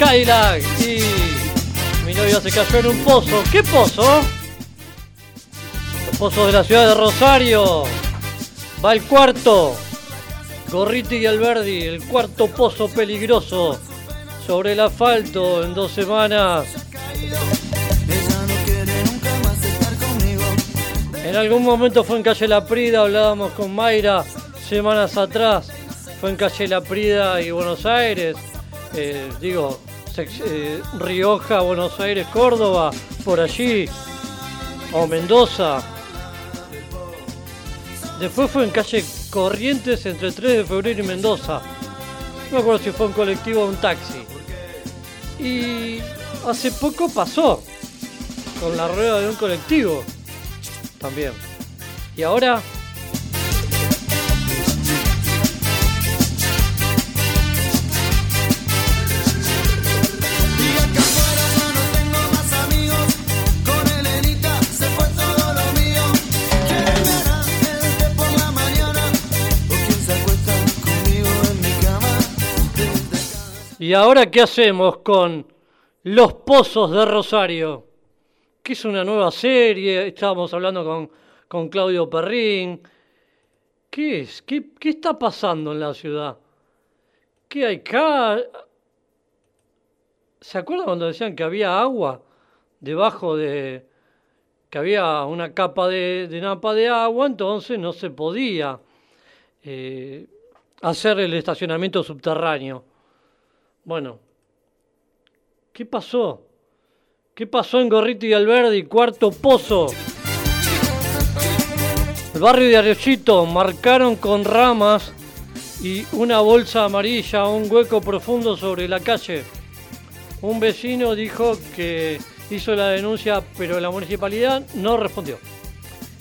Skylag y mi novia se cayó en un pozo. ¿Qué pozo? Los pozos de la ciudad de Rosario. Va el cuarto. Gorriti y Alberdi, el cuarto pozo peligroso sobre el asfalto en dos semanas. En algún momento fue en Calle La Prida, hablábamos con Mayra semanas atrás. Fue en Calle La Prida y Buenos Aires. eh, digo, eh, Rioja, Buenos Aires, Córdoba, por allí. O Mendoza. Después fue en calle Corrientes entre 3 de febrero y Mendoza. No me acuerdo si fue un colectivo o un taxi. Y hace poco pasó con la rueda de un colectivo también. Y ahora ¿Y ahora qué hacemos con Los Pozos de Rosario? Que es una nueva serie, estábamos hablando con, con Claudio Perrín. ¿Qué es? ¿Qué, ¿Qué está pasando en la ciudad? ¿Qué hay acá? ¿Se acuerdan cuando decían que había agua debajo de... que había una capa de, napa de agua, entonces no se podía eh, hacer el estacionamiento subterráneo? Bueno, ¿qué pasó? ¿Qué pasó en Gorrito y Alberdi, cuarto pozo? El barrio de Arroyito marcaron con ramas y una bolsa amarilla un hueco profundo sobre la calle. Un vecino dijo que hizo la denuncia, pero la municipalidad no respondió.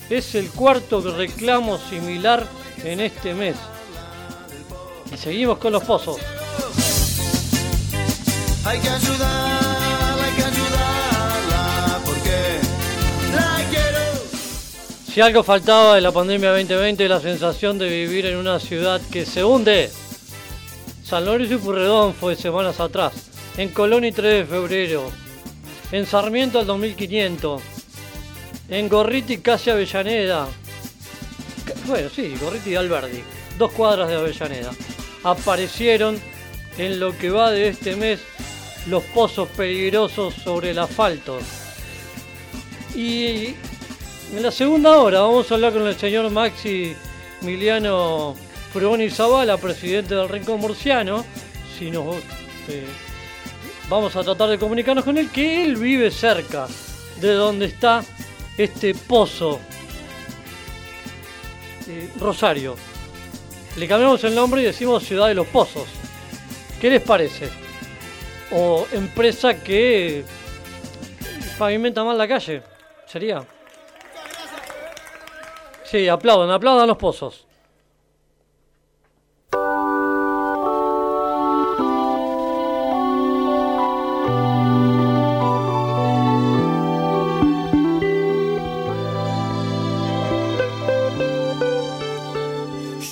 Es el cuarto reclamo similar en este mes. Y seguimos con los pozos. Hay que ayudarla, hay que ayudarla. Porque la quiero. Si algo faltaba de la pandemia 2020 es la sensación de vivir en una ciudad que se hunde. San Lorenzo y Purredón fue semanas atrás. En Colón y 3 de febrero. En Sarmiento al 2500. En Gorriti casi Avellaneda. Bueno, sí, Gorriti y Alberdi. Dos cuadras de Avellaneda. Aparecieron en lo que va de este mes los pozos peligrosos sobre el asfalto. Y en la segunda hora vamos a hablar con el señor Maxi Miliano Frugoni Zavala, presidente del Rincón Murciano. Si nos, eh, vamos a tratar de comunicarnos con él, que él vive cerca de donde está este pozo. Eh, Rosario. Le cambiamos el nombre y decimos Ciudad de los Pozos. ¿Qué les parece? O empresa que pavimenta mal la calle. ¿Sería? Sí, aplaudan, aplaudan los pozos.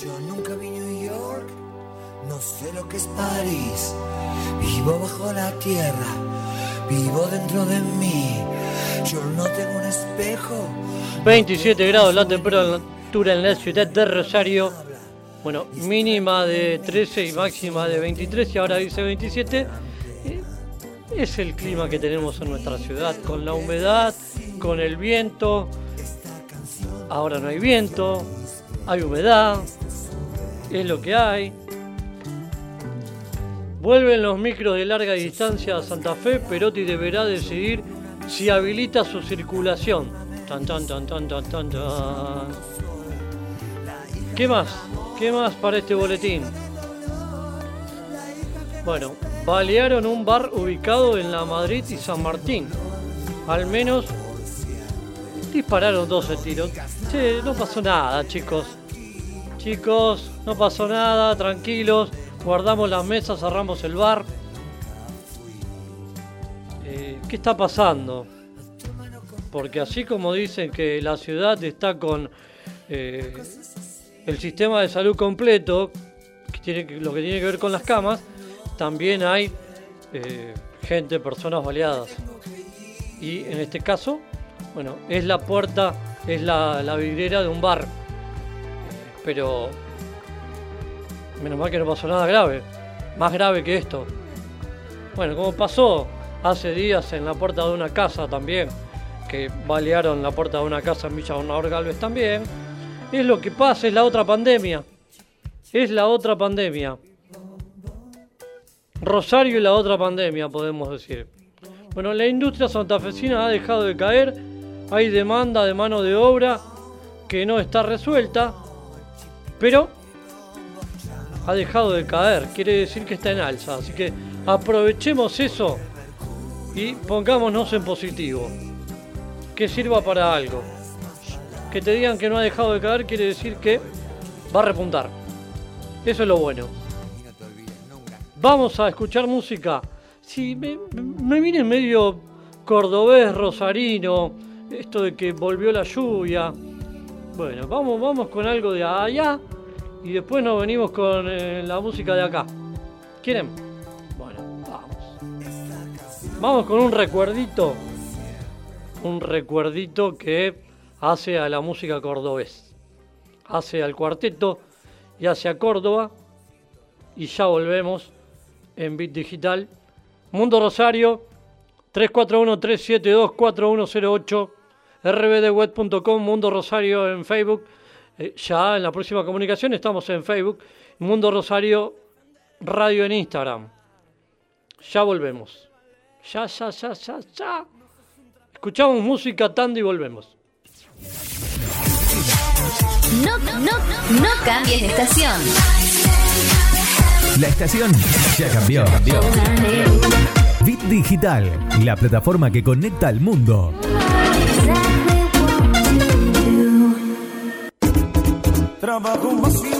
Yo nunca vi New York, no sé lo que es París. Vivo bajo la tierra, vivo dentro de mí. Yo no tengo un espejo. 27 grados la temperatura en la ciudad de Rosario. Bueno, mínima de 13 y máxima de 23 y ahora dice 27. Eh, Es el clima que tenemos en nuestra ciudad, con la humedad, con el viento. Ahora no hay viento, hay humedad, es lo que hay. Vuelven los micros de larga distancia a Santa Fe, Perotti deberá decidir si habilita su circulación. Tan, tan, tan, tan, tan, tan, tan. ¿Qué más? ¿Qué más para este boletín? Bueno, balearon un bar ubicado en la Madrid y San Martín. Al menos dispararon 12 tiros. Sí, no pasó nada, chicos. Chicos, no pasó nada, tranquilos. Guardamos las mesas, cerramos el bar. Eh, ¿Qué está pasando? Porque así como dicen que la ciudad está con eh, el sistema de salud completo, que tiene, lo que tiene que ver con las camas, también hay eh, gente, personas baleadas. Y en este caso, bueno, es la puerta, es la, la vidriera de un bar. Pero menos mal que no pasó nada grave. Más grave que esto. Bueno, como pasó hace días en la puerta de una casa también, que balearon la puerta de una casa en Villa Bernador Galvez también. Es lo que pasa, es la otra pandemia. Es la otra pandemia. Rosario y la otra pandemia, podemos decir. Bueno, la industria santafesina ha dejado de caer, hay demanda de mano de obra que no está resuelta, pero ha dejado de caer, quiere decir que está en alza, así que aprovechemos eso y pongámonos en positivo, que sirva para algo. Que te digan que no ha dejado de caer quiere decir que va a repuntar. Eso es lo bueno. Vamos a escuchar música. Si me, me viene medio cordobés, rosarino, esto de que volvió la lluvia. Bueno, vamos, vamos con algo de allá y después nos venimos con eh, la música de acá. ¿Quieren? Bueno, vamos. Vamos con un recuerdito. Un recuerdito que hace a la música cordobés. Hace al cuarteto y hace a Córdoba. Y ya volvemos en Bit Digital. Mundo Rosario, 341-372-4108, rbdweb.com, Mundo Rosario en Facebook. Eh, ya en la próxima comunicación estamos en Facebook. Mundo Rosario Radio en Instagram. Ya volvemos. Ya, ya, ya, ya, ya. Escuchamos música Tandy y volvemos. No, no, no cambies de estación. La estación ya cambió. Bit Digital, la plataforma que conecta al mundo. Trabajo más y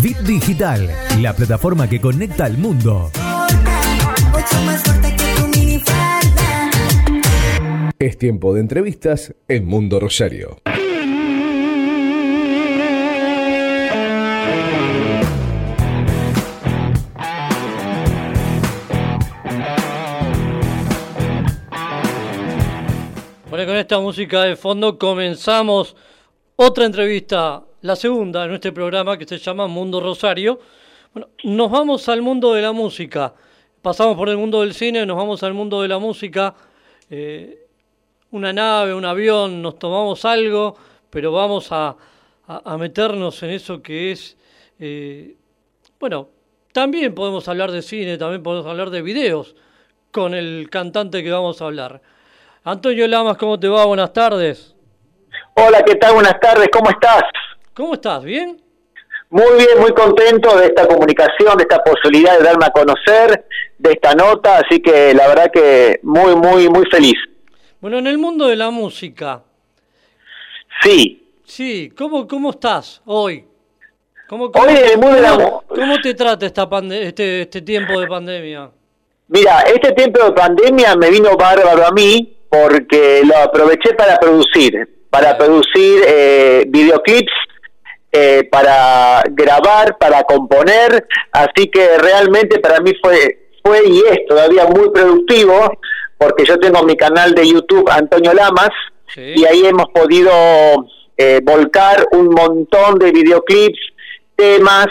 Bit Digital, la plataforma que conecta al mundo. Es tiempo de entrevistas en Mundo Rosario. Bueno, con esta música de fondo comenzamos otra entrevista, la segunda en este programa que se llama Mundo Rosario. Bueno, nos vamos al mundo de la música. Pasamos por el mundo del cine, nos vamos al mundo de la música. Eh, una nave, un avión, nos tomamos algo, pero vamos a, meternos en eso que es, eh, bueno, también podemos hablar de cine, también podemos hablar de videos con el cantante que vamos a hablar. Antonio Lamas, ¿cómo te va? Buenas tardes. Hola, ¿qué tal? Buenas tardes, ¿cómo estás? ¿Cómo estás? ¿Bien? Muy bien, muy contento de esta comunicación, de esta posibilidad de darme a conocer, de esta nota, así que la verdad que muy, muy, muy feliz. Bueno, en el mundo de la música, Sí, sí, ¿cómo, cómo estás hoy? ¿Cómo, cómo, Hoy en el mundo de la mu- cómo te trata esta pande- este, este tiempo de pandemia? mira, este tiempo de pandemia me vino bárbaro a mí porque lo aproveché para producir, para producir eh, videoclips, eh, para grabar, para componer, así que realmente para mí fue, fue y es todavía muy productivo porque yo tengo mi canal de YouTube Antonio Lamas y ahí hemos podido eh, volcar un montón de videoclips, temas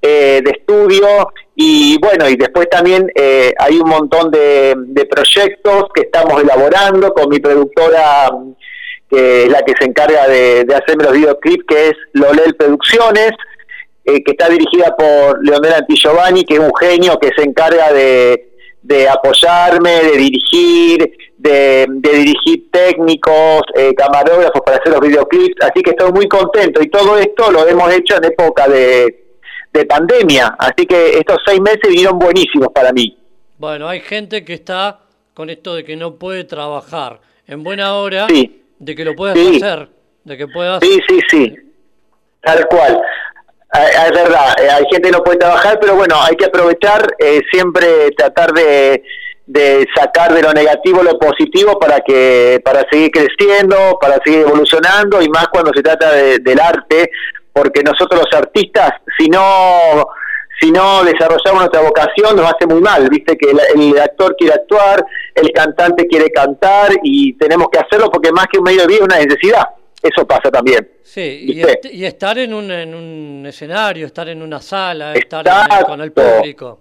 eh, de estudio y bueno, y después también eh, hay un montón de, de proyectos que estamos elaborando con mi productora que es la que se encarga de, de hacerme los videoclips, que es Lolel Producciones, eh, que está dirigida por Leonel Antillovani, que es un genio que se encarga de, de apoyarme, de dirigir, de, de dirigir técnicos, eh, camarógrafos para hacer los videoclips, así que estoy muy contento y todo esto lo hemos hecho en época de, de pandemia, así que estos seis meses vinieron buenísimos para mí. Bueno, hay gente que está con esto de que no puede trabajar en buena hora, Sí. De que lo puedas Sí. hacer, de que puedas Sí, sí, sí. Tal cual. Ah, Es verdad, eh, hay gente que no puede trabajar, pero bueno, hay que aprovechar, eh, siempre tratar de, de sacar de lo negativo lo positivo para que para seguir creciendo, para seguir evolucionando y más cuando se trata de- del arte, porque nosotros los artistas, si no si no desarrollamos nuestra vocación nos hace muy mal, viste que el, el actor quiere actuar, el cantante quiere cantar y tenemos que hacerlo porque más que un medio de vida es una necesidad. Eso pasa también. Sí, y, ¿Viste? est- y estar en un, en un escenario, estar en una sala, estar en con el público.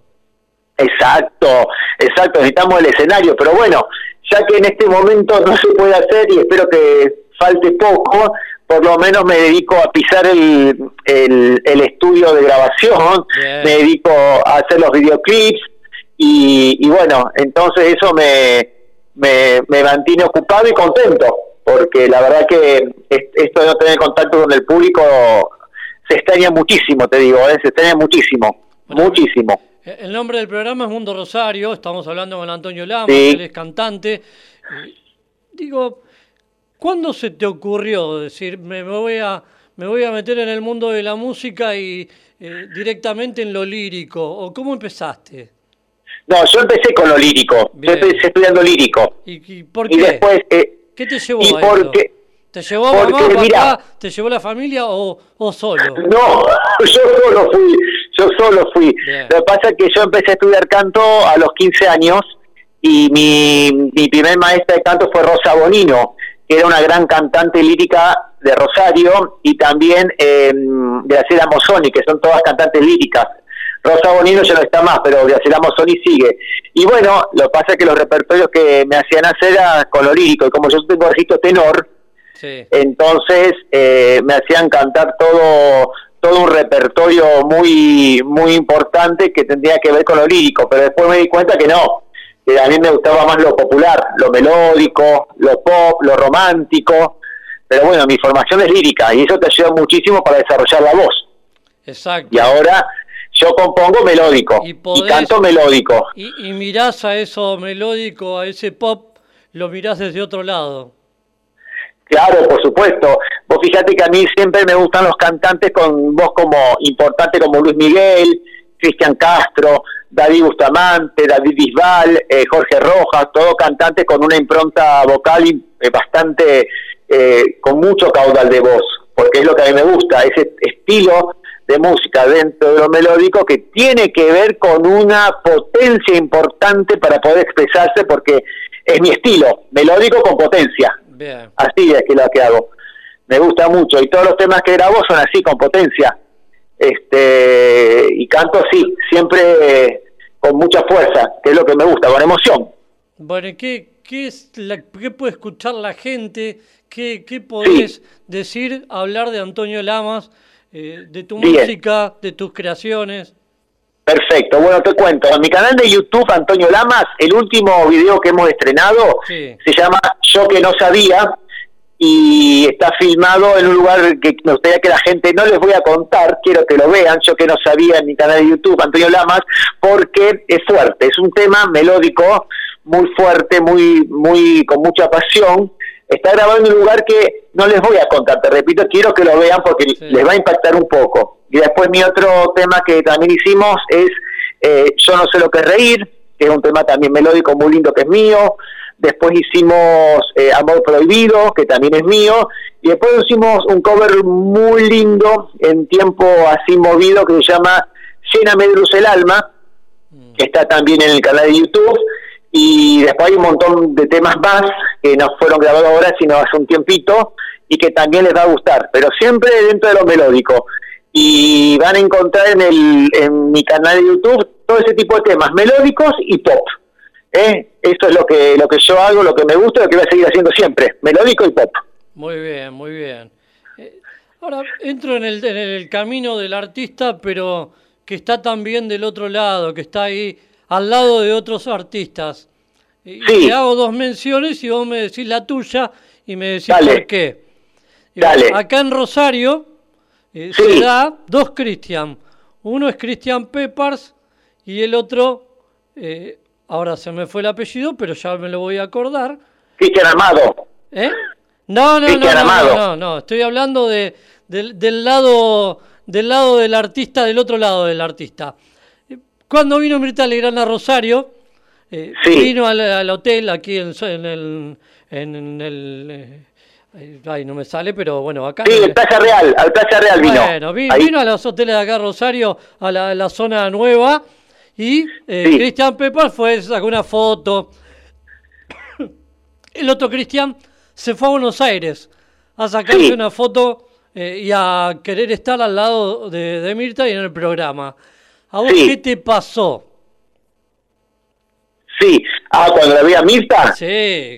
Exacto, exacto, necesitamos el escenario, pero bueno, ya que en este momento no se puede hacer y espero que falte poco, por lo menos me dedico a pisar el, el, el estudio de grabación, Bien. me dedico a hacer los videoclips y, y bueno, entonces eso me, me, me mantiene ocupado y contento, porque la verdad que es- esto de no tener contacto con el público se extraña muchísimo, te digo, ¿eh? se extraña muchísimo, muchísimo. Eh, El nombre del programa es Mundo Rosario, estamos hablando con Antonio Lama, Sí. él es cantante. Eh, Digo, ¿cuándo se te ocurrió decir, me, me voy a me voy a meter en el mundo de la música y eh, directamente en lo lírico? ¿O cómo empezaste? No, yo empecé con lo lírico. Bien. Yo empecé estudiando lírico. ¿Y, y por Y qué? después, eh, ¿Qué te llevó y a porque- eso? ¿Te llevó porque, mamá, papá, mira- te llevó la familia o, o solo? no, yo solo fui, yo solo fui. Bien. Lo que pasa es que yo empecé a estudiar canto a los 15 años y mi, mi primer maestra de canto fue Rosa Bonino, que era una gran cantante lírica de Rosario, y también eh, Graciela Mosoni, que son todas cantantes líricas. Rosa Bonino ya no está más, pero Graciela Mosoni sigue. Y bueno, lo que pasa es que los repertorios que me hacían hacer era con lo lírico, y como yo tengo registro tenor, Sí. entonces eh, me hacían cantar todo todo un repertorio muy muy importante que tendría que ver con lo lírico pero después me di cuenta que no que a mí me gustaba más lo popular lo melódico lo pop lo romántico pero bueno mi formación es lírica y eso te ayuda muchísimo para desarrollar la voz Exacto. y ahora yo compongo melódico Y canto melódico Y, y mirás a eso melódico, a ese pop, lo mirás desde otro lado. Claro, por supuesto. Vos fíjate que a mí siempre me gustan los cantantes con voz como importante como Luis Miguel, Cristian Castro, David Bustamante, David Bisbal, eh, Jorge Rojas, todos cantantes con una impronta vocal y, eh, bastante eh, con mucho caudal de voz, porque es lo que a mí me gusta, ese estilo de música dentro de lo melódico que tiene que ver con una potencia importante para poder expresarse, porque es mi estilo, melódico con potencia. Bien. Así es que lo que hago. Me gusta mucho. Y todos los temas que grabo son así, con potencia. Este, y canto así, siempre eh, con mucha fuerza, que es lo que me gusta, con emoción. Bueno, ¿y ¿qué, qué, es la- qué puede escuchar la gente? ¿Qué, qué podés decir, hablar de Antonio Lamas, eh, de tu Bien. música, de tus creaciones? Perfecto, bueno, te cuento. En mi canal de YouTube, Antonio Lamas, el último video que hemos estrenado Sí. se llama Yo que no sabía y está filmado en un lugar que me gustaría que la gente no les voy a contar, quiero que lo vean, yo que no sabía en mi canal de YouTube, Antonio Lamas, porque es fuerte, es un tema melódico muy fuerte, muy, muy, con mucha pasión. Está grabado en un lugar que no les voy a contar, te repito, quiero que lo vean porque les va a impactar un poco. Y después mi otro tema que también hicimos es eh, Yo no sé lo que es reír, que es un tema también melódico muy lindo que es mío. Después hicimos eh, Amor Prohibido, que también es mío. Y después hicimos un cover muy lindo en tiempo así movido que se llama Lléname de luz el alma, que está también en el canal de YouTube. Y después hay un montón de temas más que no fueron grabados ahora, sino hace un tiempito, y que también les va a gustar, pero siempre dentro de lo melódico. Y van a encontrar en, el, en mi canal de YouTube todo ese tipo de temas, melódicos y pop. ¿Eh? Eso es lo que, lo que yo hago, lo que me gusta, lo que voy a seguir haciendo siempre, melódico y pop. Muy bien, muy bien. Eh, ahora entro en el, en el camino del artista, pero que está también del otro lado, que está ahí al lado de otros artistas. Y Sí. te hago dos menciones y vos me decís la tuya y me decís Dale. por qué. Digo, Dale. Acá en Rosario eh, Sí. se da dos Cristian. Uno es Cristian Peppers y el otro, eh, ahora se me fue el apellido, pero ya me lo voy a acordar. Cristian Amado, ¿Eh? No, no, no, no, Amado. no, no, estoy hablando de, del, del lado del lado del artista, del otro lado del artista. Cuando vino Mirta Legrand a Rosario, eh, Sí. vino al, al hotel aquí en, en el... En el eh, ay, no me sale, pero bueno, acá... Sí, Plaza Real, al Plaza Real vino. Bueno, vino a los hoteles de acá Rosario, a la, a la zona nueva, y eh, Sí. Cristian Pepper fue, sacó una foto. El otro Cristian se fue a Buenos Aires a sacarse Sí. una foto eh, y a querer estar al lado de, de Mirta y en el programa. ¿A vos Sí. qué te pasó? Sí. Ah, cuando la vi a Mirta. Sí,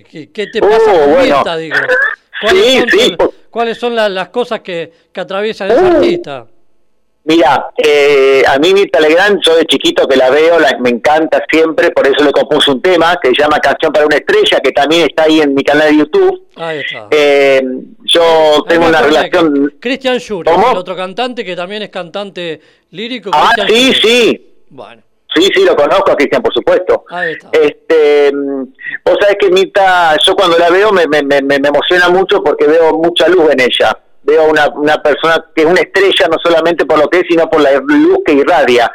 ¿qué, qué te Oh, pasa con bueno. Mirta, digo? ¿Cuáles Sí, son, sí, ¿cuáles son la- las cosas que, que atraviesan Uh. artista? Mira, eh, a mí Mirta Legrand, yo de chiquito que la veo, la, me encanta siempre, por eso le compuse un tema que se llama Canción para una Estrella, que también está ahí en mi canal de YouTube. Ahí está. Eh, yo tengo una relación... Cristian Schur, el otro cantante que también es cantante lírico. Ah, sí, Schur. sí. Bueno, Sí, sí, lo conozco a Cristian, por supuesto. ahí está. Este, vos sabés que Mirta, yo cuando la veo me, me, me, me emociona mucho porque veo mucha luz en ella. Veo una, una persona que es una estrella no solamente por lo que es, sino por la luz que irradia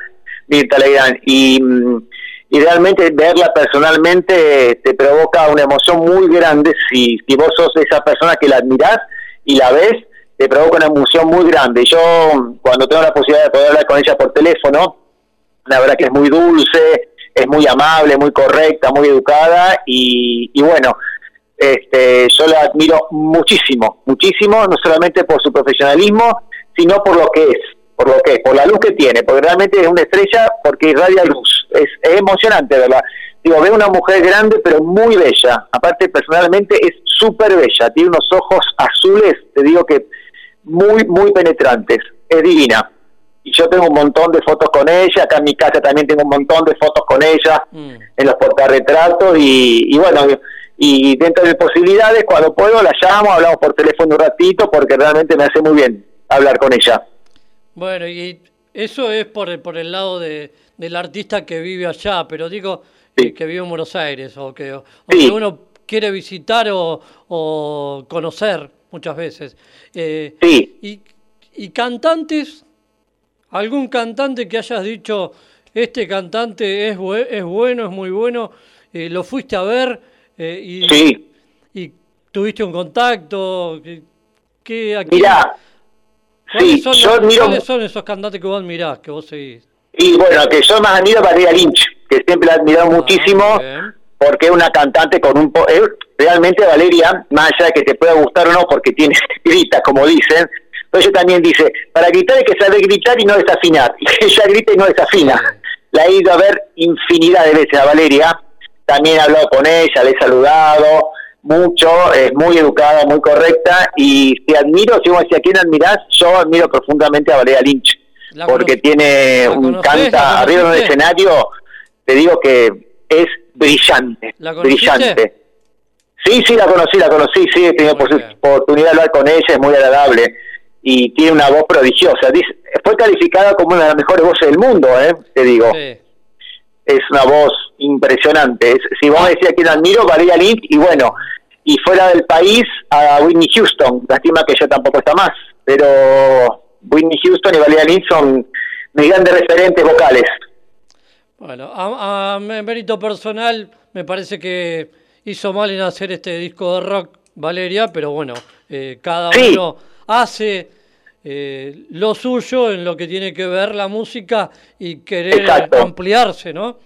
Mirta Legrand. Y, mm, y realmente verla personalmente te provoca una emoción muy grande si, si vos sos esa persona que la admirás y la ves, te provoca una emoción muy grande. Yo cuando tengo la posibilidad de poder hablar con ella por teléfono, la verdad que es muy dulce, es muy amable, muy correcta, muy educada y, y bueno, este, yo la admiro muchísimo, muchísimo, no solamente por su profesionalismo, sino por lo que es, por lo que es, por la luz que tiene, porque realmente es una estrella porque irradia luz, es, es emocionante, ¿verdad? Digo, veo una mujer grande pero muy bella, aparte personalmente es súper bella, tiene unos ojos azules, te digo que muy, muy penetrantes, es divina. Y yo tengo un montón de fotos con ella, acá en mi casa también tengo un montón de fotos con ella Mm. en los portarretratos y, y bueno, y dentro de posibilidades, cuando puedo la llamo, hablamos por teléfono un ratito porque realmente me hace muy bien hablar con ella. Bueno, y eso es por el, por el lado de, del artista que vive allá, pero digo Sí. eh, que vive en Buenos Aires o que, o Sí. que uno quiere visitar o, o conocer muchas veces. Eh, Sí, y, y cantantes, algún cantante que hayas dicho, este cantante es, es bueno, es muy bueno, eh, lo fuiste a ver eh, y, sí. y tuviste un contacto, que, que aquí, Mirá, ¿cuáles, sí, son, yo los- admiro, cuáles son esos cantantes que vos admirás, que vos seguís? y bueno, que yo más admiro a Valeria Lynch, que siempre la he admirado muchísimo. Ah, bien. porque es una cantante con un... po- eh, realmente Valeria, más allá de que te pueda gustar o no, porque tiene grita, como dicen, pero ella también dice, para gritar hay que saber gritar y no desafinar. Y ella grita y no desafina. La he ido a ver infinidad de veces a Valeria, también he hablado con ella, le he saludado mucho, es muy educada, muy correcta, y te admiro, si vos decís, ¿a quién admirás? Yo admiro profundamente a Valeria Lynch, ¿La porque tiene un canta arriba de un conociste? escenario, te digo que es brillante, ¿La brillante. Sí, sí, la conocí, la conocí, sí, he tenido oportunidad de hablar con ella, es muy agradable y tiene una voz prodigiosa. Dice- fue calificada como una de las mejores voces del mundo, ¿eh? te digo. Sí. Es una voz impresionante. Es- si vos a quién admiro, Valeria Lynch, y bueno, y fuera del país, a Whitney Houston. Lástima que ella tampoco está más, pero Whitney Houston y Valeria Lynch son mis grandes referentes vocales. Bueno, a, a mé- mérito personal, me parece que hizo mal en hacer este disco de rock, Valeria, pero bueno, eh, cada Sí. uno hace eh, lo suyo en lo que tiene que ver la música y querer Exacto. ampliarse, ¿no?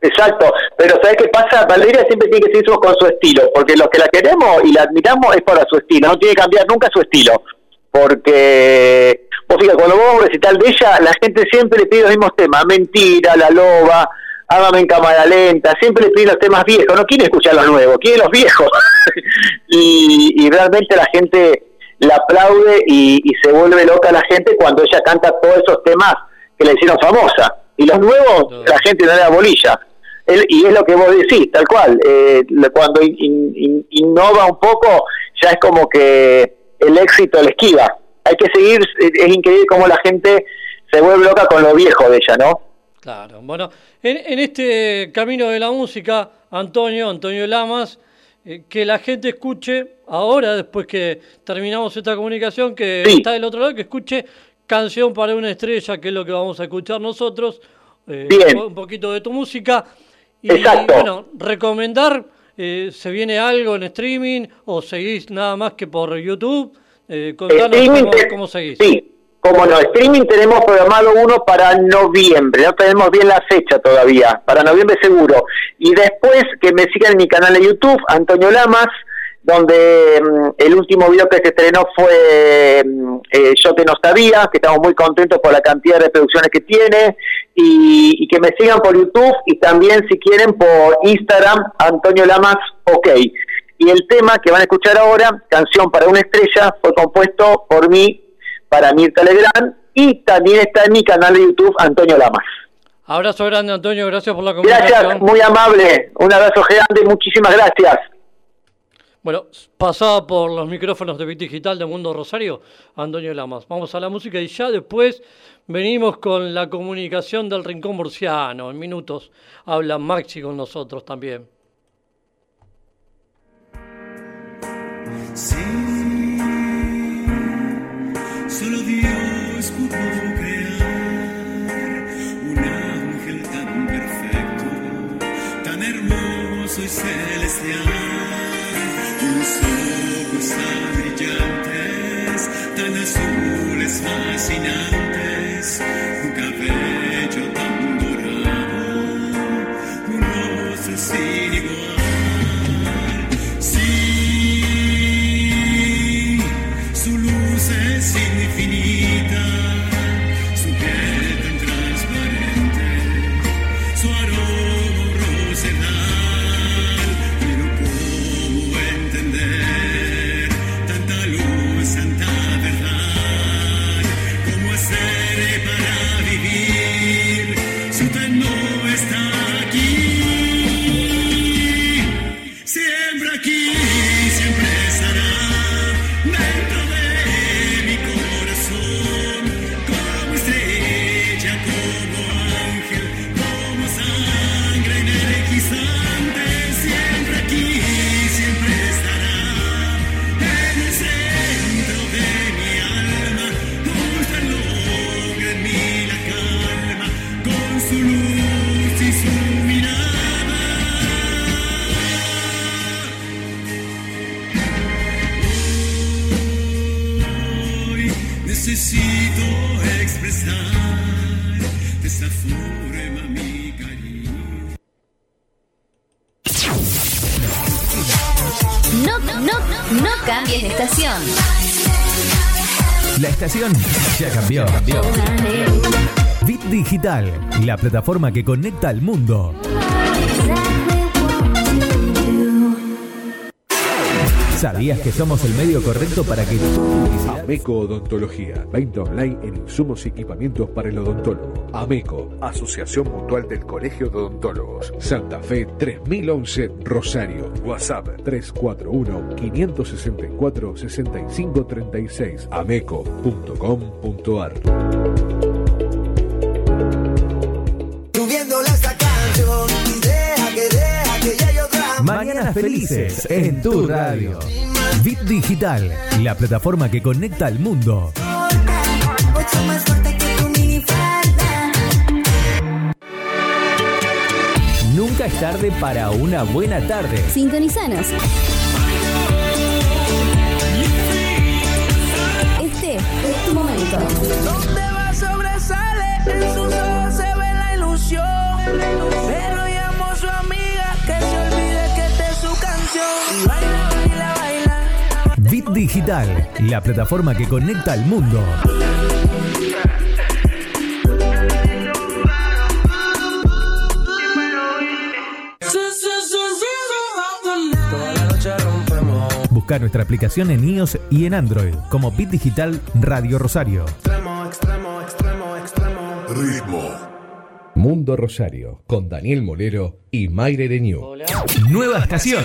Exacto, pero ¿sabes qué pasa? Valeria siempre tiene que seguir con su estilo, porque los que la queremos y la admiramos es para su estilo, no tiene que cambiar nunca su estilo, porque, vos fíjate, cuando vos a un recital de ella, la gente siempre le pide los mismos temas, Mentira, La Loba, Hágame en cámara lenta, siempre le piden los temas viejos, no quiere escuchar los nuevos, quiere los viejos, y, y realmente la gente la aplaude y, y se vuelve loca la gente cuando ella canta todos esos temas que la hicieron famosa, y los nuevos No. la gente no le da bolilla. El- y es lo que vos decís, tal cual. eh, cuando in- in- in- innova un poco, ya es como que el éxito le esquiva. Hay que seguir, es es increíble cómo la gente se vuelve loca con lo viejo de ella, ¿no? Claro, bueno, en, en este camino de la música, Antonio, Antonio Lamas, eh, que la gente escuche ahora, después que terminamos esta comunicación, que está del otro lado, que escuche Canción para una estrella, que es lo que vamos a escuchar nosotros, eh, Bien. un poquito de tu música. Y Exacto. bueno, recomendar, eh, ¿se viene algo en streaming o seguís nada más que por YouTube? Eh, contanos cómo, cómo seguís. Sí, como no, streaming tenemos programado uno para noviembre, no tenemos bien la fecha todavía, para noviembre seguro. Y después que me sigan en mi canal de YouTube, Antonio Lamas, donde mm, el último video que se estrenó fue mm, eh, Yo te no sabía, que estamos muy contentos por la cantidad de reproducciones que tiene, y, y que me sigan por YouTube y también si quieren por Instagram, Antonio Lamas OK. Y el tema que van a escuchar ahora, Canción para una estrella, fue compuesto por mí, para Mirta Legrand, y también está en mi canal de YouTube, Antonio Lamas. Abrazo grande, Antonio, gracias por la comunicación. Gracias, muy amable, un abrazo grande, muchísimas gracias. Bueno, pasaba por los micrófonos de Bit Digital de Mundo Rosario, Antonio Lamas. Vamos a la música y ya después venimos con la comunicación del Rincón Murciano. En minutos habla Maxi con nosotros también. Sí, solo Dios pudo crear un ángel tan perfecto, tan hermoso y celestial. Tus ojos tan brillantes, tan azules, fascinantes, cambies de estación. La estación ya cambió. Bit Digital, la plataforma que conecta al mundo. ¿Sabías que somos el medio correcto para que Ameco Odontología. Venta online en insumos y equipamientos para el odontólogo. Ameco, Asociación Mutual del Colegio de Odontólogos. Santa Fe 3011 Rosario. WhatsApp 341-564-6536. Ameco.com.ar. Mañanas felices en tu radio. Bit Digital, la plataforma que conecta al mundo. Nunca es tarde para una buena tarde. Sintonizanos. Este es tu momento. Digital, la plataforma que conecta al mundo. Busca nuestra aplicación en iOS y en Android como Bit Digital Radio Rosario. Extremo, extremo, extremo, extremo. Ritmo. Mundo Rosario, con Daniel Molero y Mayre Renew. Nueva estación.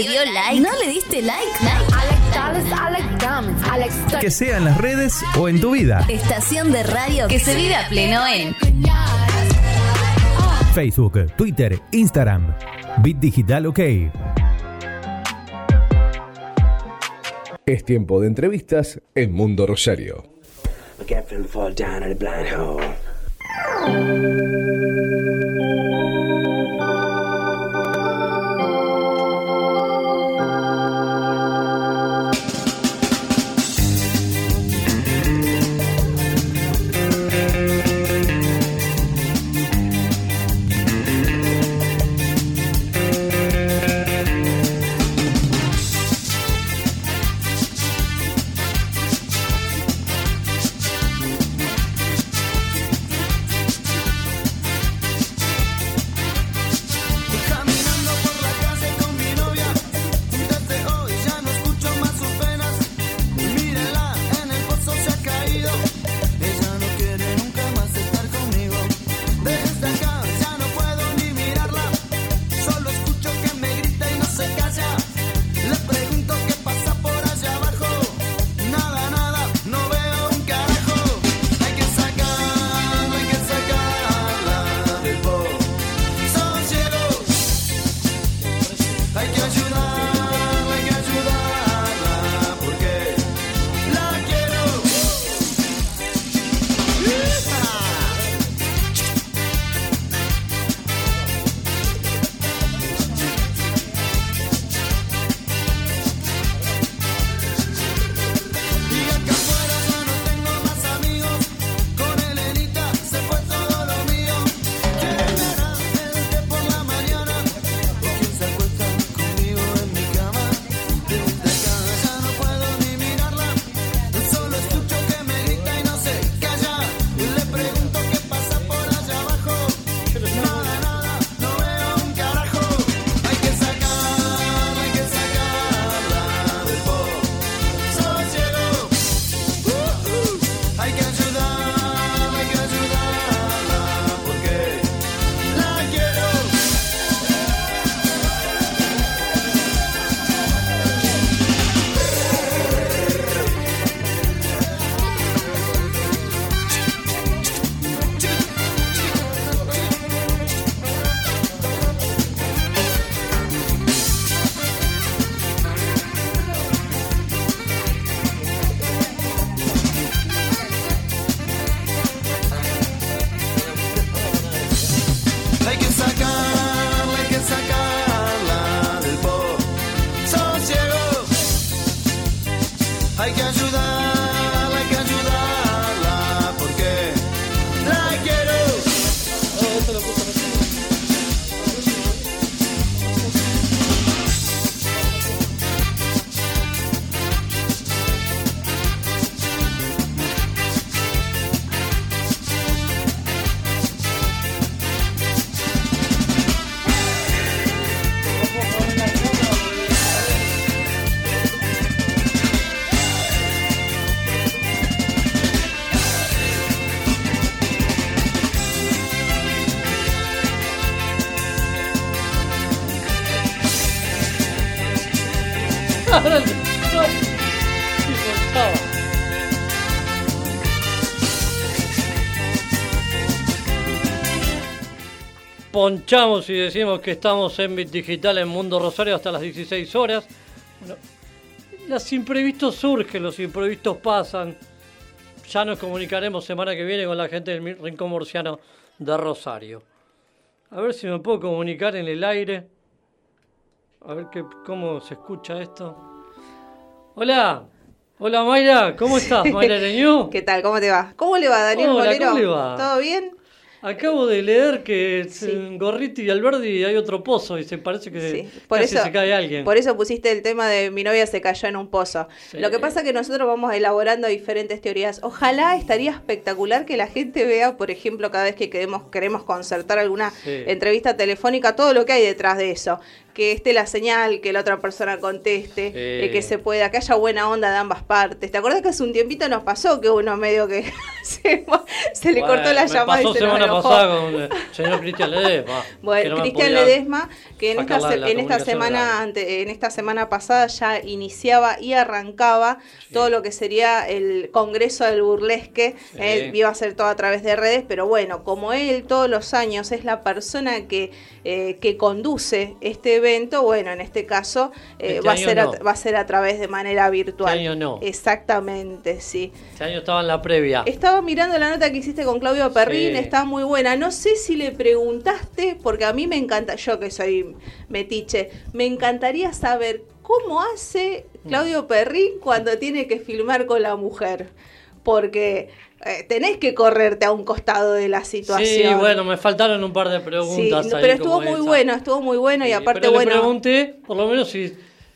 ¿No te dio like? ¿No le diste like? Que sea en las redes o en tu vida. Estación de radio que se vive a pleno en Facebook, Twitter, Instagram. Bit Digital OK. Es tiempo de entrevistas en Mundo Rosario. Ponchamos y decimos que estamos en Bit Digital en Mundo Rosario hasta las 16 horas. Bueno, los imprevistos surgen, los imprevistos pasan. Ya nos comunicaremos semana que viene con la gente del Rincón Murciano de Rosario. A ver si me puedo comunicar en el aire. A ver qué, cómo se escucha esto. Hola, hola Mayra, ¿cómo estás? Mayra Leñú. ¿Qué tal? ¿Cómo te va? ¿Cómo le va, Daniel Hola, Molero? ¿cómo le va? ¿Todo bien? Acabo de leer que en Gorriti y Alberdi hay otro pozo y se parece que Por casi eso, se cae alguien. por eso pusiste el tema de mi novia se cayó en un pozo. Sí. Lo que pasa es que nosotros vamos elaborando diferentes teorías. Ojalá estaría espectacular que la gente vea, por ejemplo, cada vez que queremos, queremos concertar alguna Sí. entrevista telefónica, todo lo que hay detrás de eso. Que esté la señal, que la otra persona conteste, eh, que se pueda, que haya buena onda de ambas partes. ¿Te acuerdas que hace un tiempito nos pasó que uno medio que se, se le cortó la llamada pasó y se nos semana enojó? pasada con el señor Cristian Ledesma. Bueno, no Cristian Ledesma, que en esta, la en esta semana ante- en esta semana pasada ya iniciaba y arrancaba todo lo que sería el Congreso del Burlesque, Sí. eh, iba a ser todo a través de redes, pero bueno, como él todos los años es la persona que, eh, que conduce este evento, bueno, en este caso eh, Este va, a ser a, no. va a ser a través de manera virtual. Este año no. Exactamente, sí. Este año estaba en la previa. Estaba mirando la nota que hiciste con Claudio Perrín, Sí. está muy buena. No sé si le preguntaste, porque a mí me encanta, yo que soy metiche, me encantaría saber cómo hace Claudio Perrín cuando tiene que filmar con la mujer. Porque eh, tenés que correrte a un costado de la situación. Sí, bueno, me faltaron un par de Sí, preguntas. no, ahí pero estuvo muy esa. bueno, estuvo muy bueno y Sí, aparte pero bueno. le pregunté, por lo menos, si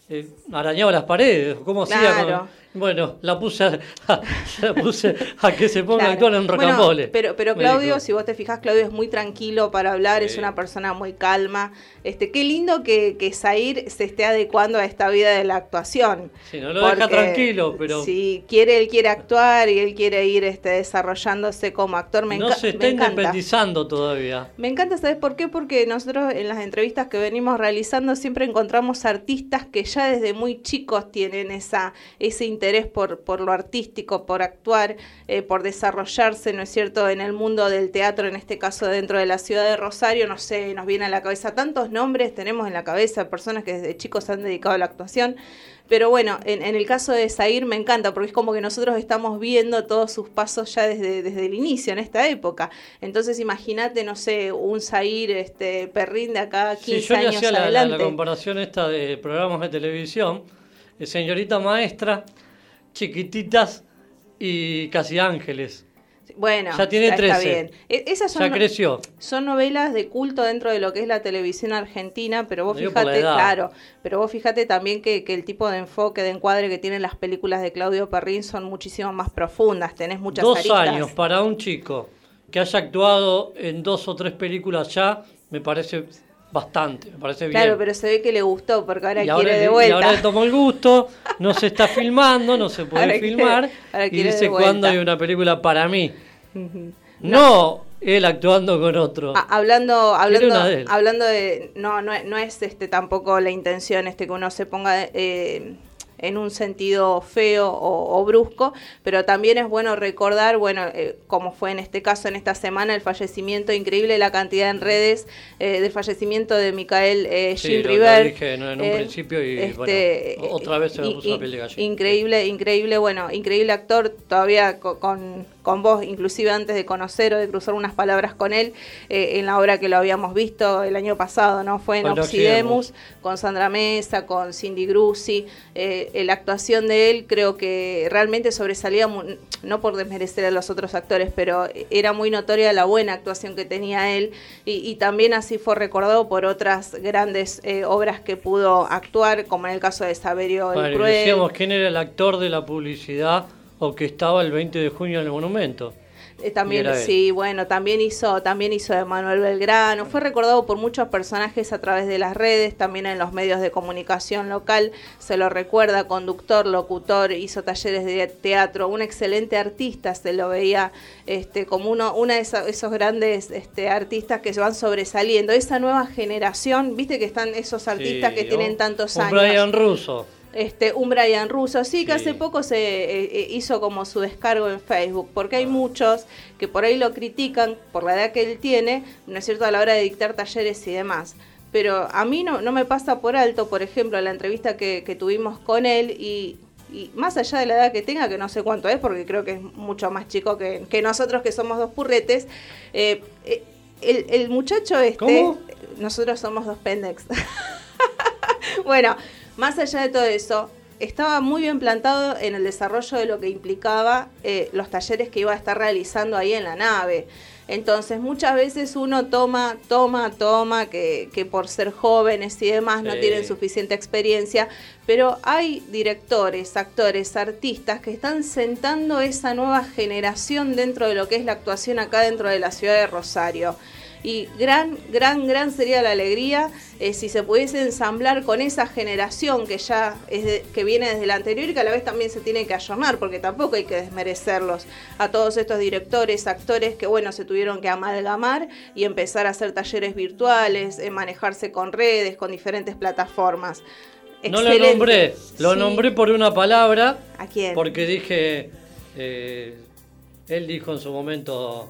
eh, arañaba las paredes, cómo hacía. Con- Bueno, la puse, a, la puse a que se ponga a Claro. actuar en Bueno, rocambole. pero, pero Me Claudio, si vos te fijas, Claudio es muy tranquilo para hablar, es una persona muy calma. Este, qué lindo que, que Zair se esté adecuando a esta vida de la actuación. Sí, no lo deja tranquilo, pero Si quiere, él quiere actuar y él quiere ir este, desarrollándose como actor. Me, no se me está encanta. independizando todavía. Me encanta, ¿sabes por qué? Porque nosotros en las entrevistas que venimos realizando siempre encontramos artistas que ya desde muy chicos tienen esa, ese interés por, por lo artístico, por actuar, eh, por desarrollarse, ¿no es cierto?, en el mundo del teatro, en este caso dentro de la ciudad de Rosario, no sé, nos viene a la cabeza tantos nombres, tenemos en la cabeza personas que desde chicos se han dedicado a la actuación. Pero bueno, en, en el caso de Zair me encanta porque es como que nosotros estamos viendo todos sus pasos ya desde, desde el inicio, en esta época. Entonces imagínate, no sé, un Zair este, Perrín de acá 15 Si yo le años hacía la, la- adelante. la comparación esta de programas de televisión, de señorita maestra, chiquititas y casi ángeles. Bueno, Ya tiene está 13. bien. E- esas son, Ya creció. son novelas de culto dentro de lo que es la televisión argentina, pero vos fíjate, claro, pero vos fíjate también que, que el tipo de enfoque, de encuadre que tienen las películas de Claudio Perrín son muchísimo más profundas, tenés muchas Dos aristas. años para un chico que haya actuado en dos o tres películas ya, me parece bastante, me parece bien. Claro, pero se ve que le gustó porque ahora quiere de le- y vuelta. ahora le tomó el gusto, no se está filmando, no se puede Ahora quiere- filmar, ahora y quiere dice vuelta. cuándo hay una película para mí. No, él actuando con otro. Ah, hablando, hablando, de él. hablando de, no, no, es- no es este tampoco la intención este que uno se ponga eh, en un sentido feo o, o brusco, pero también es bueno recordar, bueno, eh, como fue en este caso, en esta semana, el fallecimiento, increíble la cantidad en redes eh, del fallecimiento de Micael eh, Sí, lo River. dije en, en un Eh, principio y este, bueno, otra vez se me puso la piel de gallina. Increíble, increíble, bueno, increíble actor, todavía co- con, con vos, inclusive antes de conocer o de cruzar unas palabras con él, eh, en la obra que lo habíamos visto el año pasado, ¿no? Fue en Con Occidemus, con Sandra Mesa, con Cindy Grusi, eh, la actuación de él creo que realmente sobresalía, no por desmerecer a los otros actores, pero era muy notoria la buena actuación que tenía él y, y también así fue recordado por otras grandes eh, obras que pudo actuar, como en el caso de Saberio el Bueno, y Cruel. decíamos quién era el actor de la publicidad o que estaba el 20 de junio en el monumento. Eh, también, sí, bueno, también hizo, también hizo de Manuel Belgrano, fue recordado por muchos personajes a través de las redes, también en los medios de comunicación local, se lo recuerda, conductor, locutor, hizo talleres de teatro, un excelente artista, se lo veía este, como uno, una de esos grandes este, artistas que se van sobresaliendo. Esa nueva generación, viste que están esos artistas Sí, que tienen un- tantos un años. Brian Russo. Este, un Brian Russo, sí, que hace poco se eh, eh, hizo como su descargo en Facebook, porque hay muchos que por ahí lo critican por la edad que él tiene, ¿no es cierto?, a la hora de dictar talleres y demás. Pero a mí no, no me pasa por alto, por ejemplo, la entrevista que, que tuvimos con él y, y más allá de la edad que tenga, que no sé cuánto es, porque creo que es mucho más chico que, que nosotros que somos dos purretes, eh, el, el muchacho este, ¿Cómo? nosotros somos dos pendex. bueno, más allá de todo eso, estaba muy bien plantado en el desarrollo de lo que implicaba eh, los talleres que iba a estar realizando ahí en la nave. Entonces, muchas veces uno toma, toma, toma, que, que por ser jóvenes y demás no Sí. tienen suficiente experiencia, pero hay directores, actores, artistas que están sentando esa nueva generación dentro de lo que es la actuación acá dentro de la ciudad de Rosario. Y gran, gran, gran sería la alegría eh, si se pudiese ensamblar con esa generación que ya es de- que viene desde la anterior y que a la vez también se tiene que ayornar, porque tampoco hay que desmerecerlos a todos estos directores, actores que bueno, se tuvieron que amalgamar y empezar a hacer talleres virtuales, eh, manejarse con redes, con diferentes plataformas. No lo nombré, lo Sí. nombré por una palabra. ¿A quién? Porque dije, eh, él dijo en su momento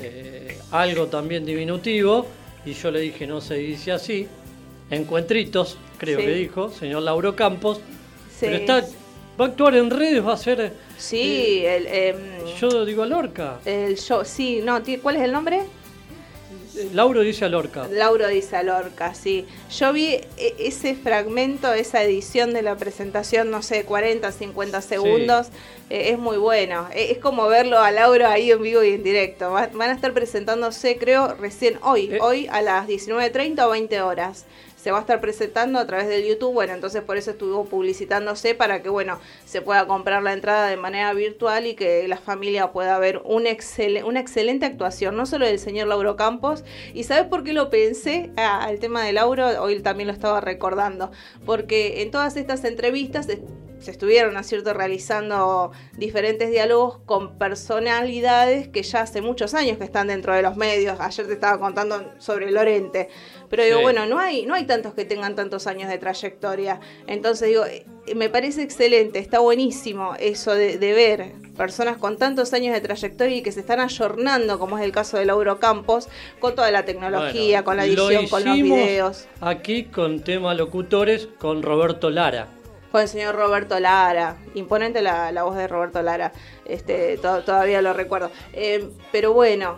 eh, algo también diminutivo y yo le dije, no se dice así. Encuentritos, creo Sí. que dijo, señor Lauro Campos. Sí. Pero está, va a actuar en redes, va a ser... Sí, el, em, Yo digo Lorca. el show, sí, no, ¿cuál es el nombre? Eh, Lauro dice a Lorca. Lauro dice a Lorca, sí. Yo vi e- ese fragmento, esa edición de la presentación, no sé, 40, 50 segundos. eh, es muy bueno. E- Es como verlo a Lauro ahí en vivo y en directo. Va- Van a estar presentándose, creo, recién hoy, hoy a las 19.30 o 20 horas. Se va a estar presentando a través del YouTube, bueno, entonces por eso estuvo publicitándose para que, bueno, se pueda comprar la entrada de manera virtual y que la familia pueda ver una excelente actuación, no solo del señor Lauro Campos. ¿Y sabes por qué lo pensé Ah, al tema de Lauro? Hoy también lo estaba recordando, porque en todas estas entrevistas se estuvieron, ¿no es cierto?, realizando diferentes diálogos con personalidades que ya hace muchos años que están dentro de los medios. Ayer te estaba contando sobre Lorente. Pero digo, Sí. bueno, no hay, no hay tantos que tengan tantos años de trayectoria. Entonces digo, eh, me parece excelente, está buenísimo eso de, de ver personas con tantos años de trayectoria y que se están ayornando, como es el caso de Lauro Campos, con toda la tecnología, Bueno, con la lo edición, con los videos. Aquí con tema locutores con Roberto Lara. Con el señor Roberto Lara, imponente la, la voz de Roberto Lara, este, to- todavía lo recuerdo. Eh, pero bueno,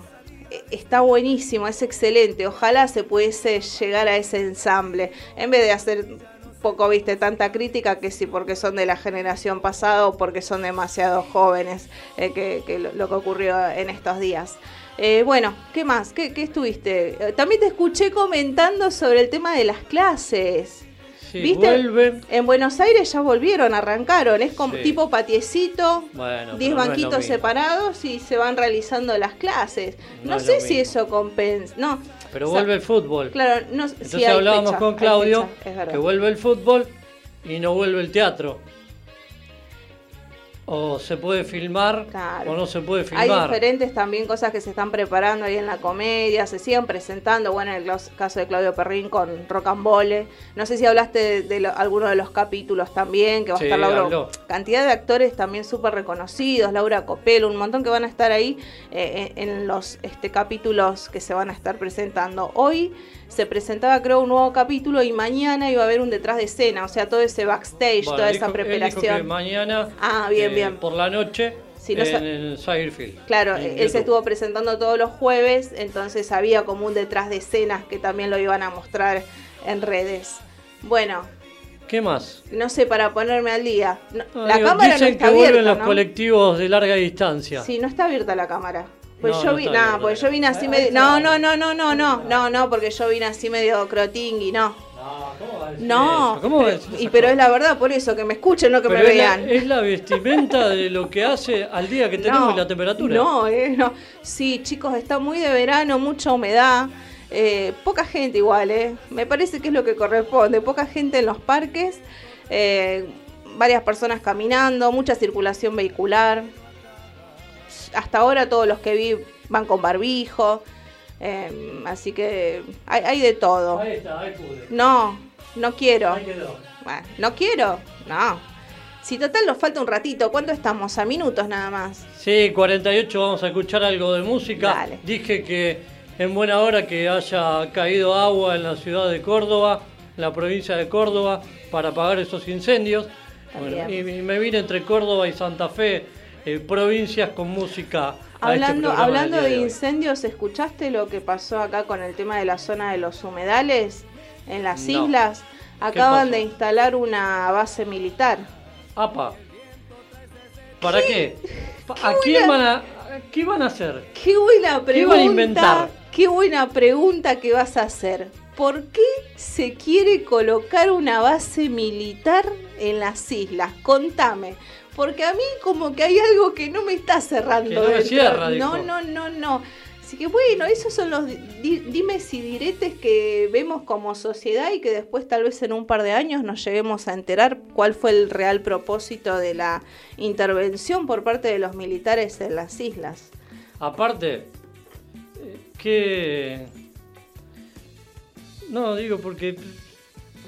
eh, está buenísimo, es excelente. Ojalá se pudiese llegar a ese ensamble, en vez de hacer poco, viste, tanta crítica que sí, porque son de la generación pasada o porque son demasiado jóvenes, eh, que, lo, que ocurrió en estos días. Eh, bueno, ¿qué más? ¿Qué, qué estuviste? Eh, También te escuché comentando sobre el tema de las clases. Sí, ¿Viste? vuelven. En Buenos Aires ya volvieron, arrancaron. Es como Sí. tipo patiecito, Bueno, 10 pero no es lo banquitos separados y se van realizando las clases. No, sé si mismo. eso compensa. No, Pero o sea, vuelve el fútbol. Claro, no, sí Entonces hay hablábamos fecha, con Claudio fecha, que vuelve el fútbol y no vuelve el teatro. O se puede filmar o no se puede Hay filmar. diferentes también cosas que se están preparando ahí en la comedia, se siguen presentando, bueno, en el caso de Claudio Perrín con Rocambole. No sé si hablaste de, de lo- alguno de los capítulos también, que va Sí, a estar Laura. habló. Cantidad de actores también súper reconocidos, Laura Copelo, un montón que van a estar ahí eh, en, en los este, capítulos que se van a estar presentando. Hoy se presentaba creo un nuevo capítulo y mañana iba a haber un detrás de escena, o sea, todo ese backstage, Bueno, toda dijo- esa él dijo preparación. que mañana Ah, bien, eh, bien. por la noche Si no en el. Claro, en él YouTube. se estuvo presentando todos los jueves, entonces había como un detrás de escenas que también lo iban a mostrar en redes. Bueno, ¿Qué más? no sé, para ponerme al día. No, No, la digo, cámara no dicen está que vuelven abierta, los ¿no? colectivos de larga distancia. Sí, no está abierta la cámara. Pues No, yo no vi, está nah, abierta pues yo vine así medio, no, no, no, no, no, no, no, no, porque yo vine así medio crotingui, no. No, eso? ¿Cómo va a pero- decir y pero es la verdad, por eso, que me escuchen, no que Pero me es la, vean. es la vestimenta de lo que hace al día que tenemos y la temperatura. No, eh, no. Sí, chicos, está muy de verano, mucha humedad. eh, poca gente igual, ¿eh? Me parece que es lo que corresponde. Poca gente en los parques. eh, varias personas caminando, mucha circulación vehicular. Hasta ahora todos los que vi van con barbijo. eh, así que hay, hay de todo. Ahí está, ahí pude. No, no quiero. Ahí quedó. Bueno, no quiero, no. Si total nos falta un ratito, ¿cuánto estamos? A minutos nada más. Sí, 48, vamos a escuchar algo de música. Dale. Dije que en buena hora que haya caído agua en la ciudad de Córdoba, en la provincia de Córdoba, para apagar esos incendios. Bueno, y, bien. y me vine entre Córdoba y Santa Fe, eh, provincias con música. este Hablando, hablando de incendios, ¿escuchaste lo que pasó acá con el tema de la zona de los humedales en las No. islas? Acaban de instalar una base militar. Apa. ¿Para qué? ¿A quién van a, qué van a hacer? Qué buena pregunta. ¿Qué van a inventar? Qué buena pregunta que vas a hacer. ¿Por qué se quiere colocar una base militar en las islas? Contame. Porque a mí como que hay algo que no me está cerrando. Que no me cierra, no, no, no, no. Así que bueno, esos son los di- dimes y diretes que vemos como sociedad y que después tal vez en un par de años nos lleguemos a enterar cuál fue el real propósito de la intervención por parte de los militares en las islas. Aparte, eh, que... No, digo porque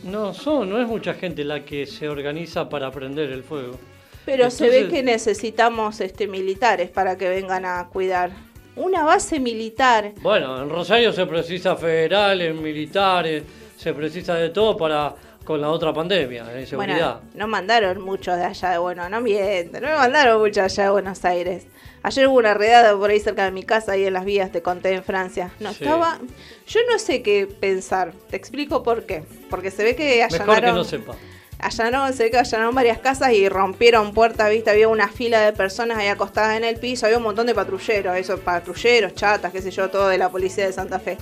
no son, no es mucha gente la que se organiza para prender el fuego. Pero se ve que necesitamos este militares para que vengan a cuidar. Una base militar. Bueno, en Rosario se precisa federales, militares, se precisa de todo para con la otra pandemia, de seguridad. Bueno, no mandaron muchos de allá de bueno, no mienten, no me mandaron muchos allá de Buenos Aires. Ayer hubo una redada por ahí cerca de mi casa, ahí en las vías, te conté en Francia. No Sí. estaba. Yo no sé qué pensar. Te explico por qué. Porque se ve que allanaron. Mejor que no sepa. Allanaron, se ve que allanaron varias casas y rompieron puertas, viste, había una fila de personas ahí acostadas en el piso, había un montón de patrulleros, esos patrulleros, chatas, qué sé yo, todo de la policía de Santa Fe.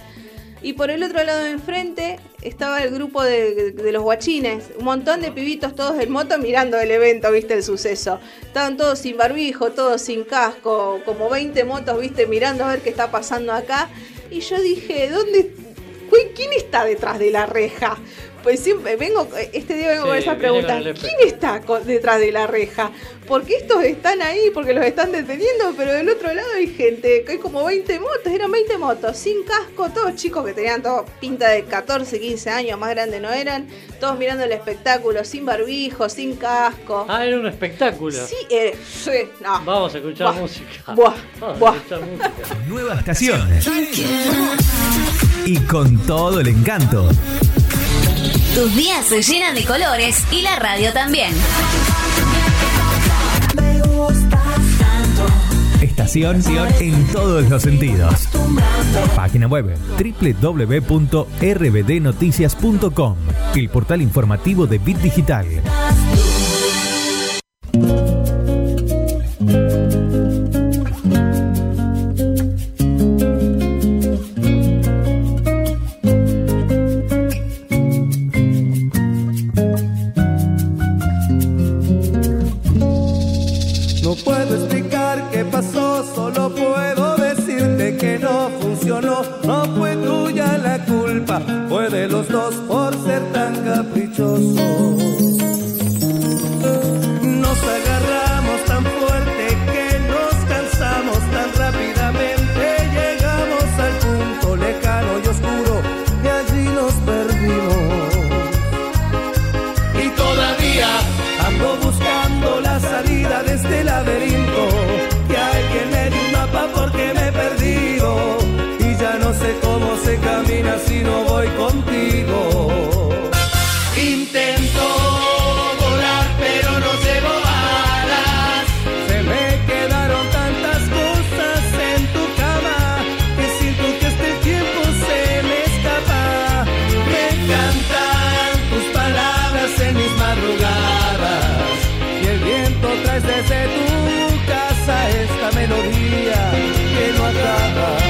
Y por el otro lado de enfrente estaba el grupo de, de los guachines, un montón de pibitos todos en moto mirando el evento, viste, el suceso. Estaban todos sin barbijo, todos sin casco, como 20 motos, viste, mirando a ver qué está pasando acá. Y yo dije, ¿dónde? ¿Quién está detrás de la reja? Pues siempre vengo, este día vengo Sí, con esa viene pregunta. con. ¿Quién está detrás de la reja? Porque estos están ahí, porque los están deteniendo, pero del otro lado hay gente, que hay como 20 motos, eran 20 motos, sin casco, todos chicos que tenían todo pinta de 14, 15 años, más grandes no eran, todos mirando el espectáculo, sin barbijo, sin casco. Ah, era un espectáculo. Sí, eh, sí, no. Vamos a escuchar Buah, música. buah, Vamos buah. a escuchar música. Nueva estación. Y con todo el encanto. Tus días se llenan de colores y la radio también. Estación en todos los sentidos. Página web www.rbdnoticias.com, el portal informativo de Bit Digital. Fue de los dos por ser tan caprichosos. Si no voy contigo. Intento volar pero no llevo alas. Se me quedaron tantas cosas en tu cama que siento que este tiempo se me escapa. Me encantan tus palabras en mis madrugadas y el viento trae desde tu casa esta melodía que no acaba.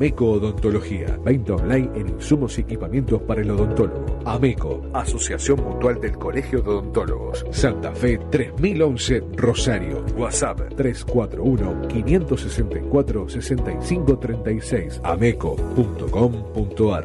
Ameco Odontología. Venta online en insumos y equipamientos para el odontólogo. Ameco, Asociación Mutual del Colegio de Odontólogos. Santa Fe 3011 Rosario. WhatsApp 341-564-6536. Ameco.com.ar.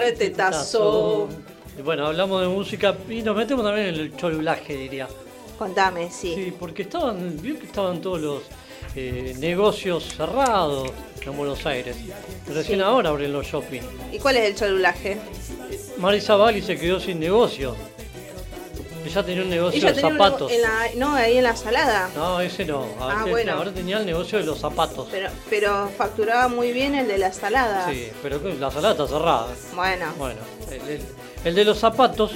cuartetazo. Y bueno, hablamos de música y nos metemos también en el cholulaje, diría. Contame, sí. Sí, porque estaban, vio que estaban todos los eh, negocios cerrados en Buenos Aires. Recién Sí. ahora abren los shopping. ¿Y cuál es el cholulaje? Marisa Bali se quedó sin negocio. Ella tenía un negocio Ella de tenía un zapatos. nego- en la- no, ahí en la salada. No, ese no. Ah, bueno. Ahora tenía el negocio de los zapatos. Pero, pero facturaba muy bien el de la salada. Sí, pero la salada está cerrada. Bueno. Bueno, el, el- el de los zapatos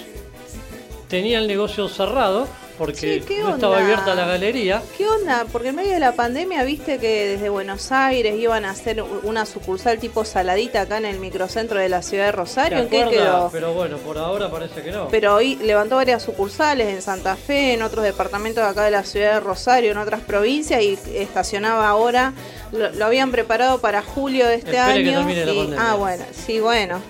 tenía el negocio cerrado porque Sí, ¿qué no estaba abierta la galería. ¿Qué onda? Porque en medio de la pandemia viste que desde Buenos Aires iban a hacer una sucursal tipo saladita acá en el microcentro de la ciudad de Rosario. ¿Te ¿En qué quedó? Pero bueno, por ahora parece que no. Pero hoy levantó varias sucursales en Santa Fe, en otros departamentos de acá de la ciudad de Rosario, en otras provincias y estacionaba ahora. Lo, lo habían preparado para julio de este Espere que año. termine la y- pandemia. ah, bueno, sí, bueno.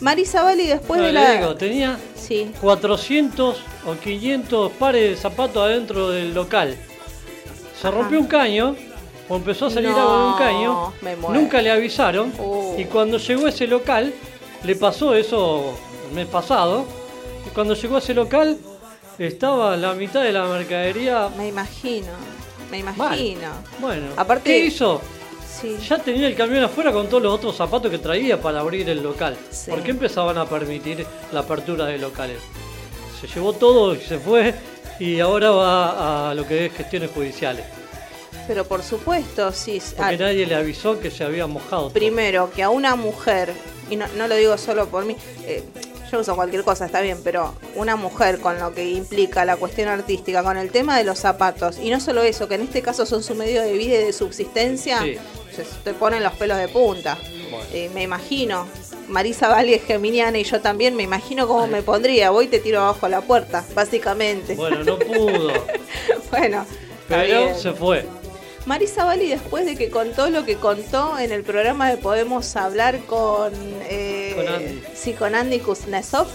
Marisa Bali después No, de le la. digo, tenía Sí. 400 o 500 pares de zapatos adentro del local. Se rompió un caño, o empezó a salir No, agua de un caño, me. Uh. nunca le avisaron, y cuando llegó a ese local, le pasó eso el mes pasado, y cuando llegó a ese local, estaba la mitad de la mercadería... Me imagino, me imagino. Bueno, Aparte- ¿qué hizo? Sí. Ya tenía el camión afuera con todos los otros zapatos que traía para abrir el local. ¿Por qué empezaban a permitir la apertura de locales? Se llevó todo y se fue y ahora va a lo que es gestiones judiciales. Pero por supuesto, sí. Porque ah, nadie le avisó que se había mojado. todo. primero, que a una mujer, y no, no lo digo solo por mí, eh, yo uso cualquier cosa, está bien, pero una mujer con lo que implica la cuestión artística, con el tema de los zapatos, y no solo eso, que en este caso son su medio de vida y de subsistencia, Sí. se te ponen los pelos de punta. Eh, me imagino. Marisa Valle es geminiana y yo también, me imagino cómo me pondría. Voy y te tiro abajo la puerta, básicamente. Bueno, no pudo. Bueno, pero se fue. Marisa Bali, después de que contó lo que contó en el programa de Podemos Hablar con, eh, Con Andy. sí, con Andy Kuznetsov,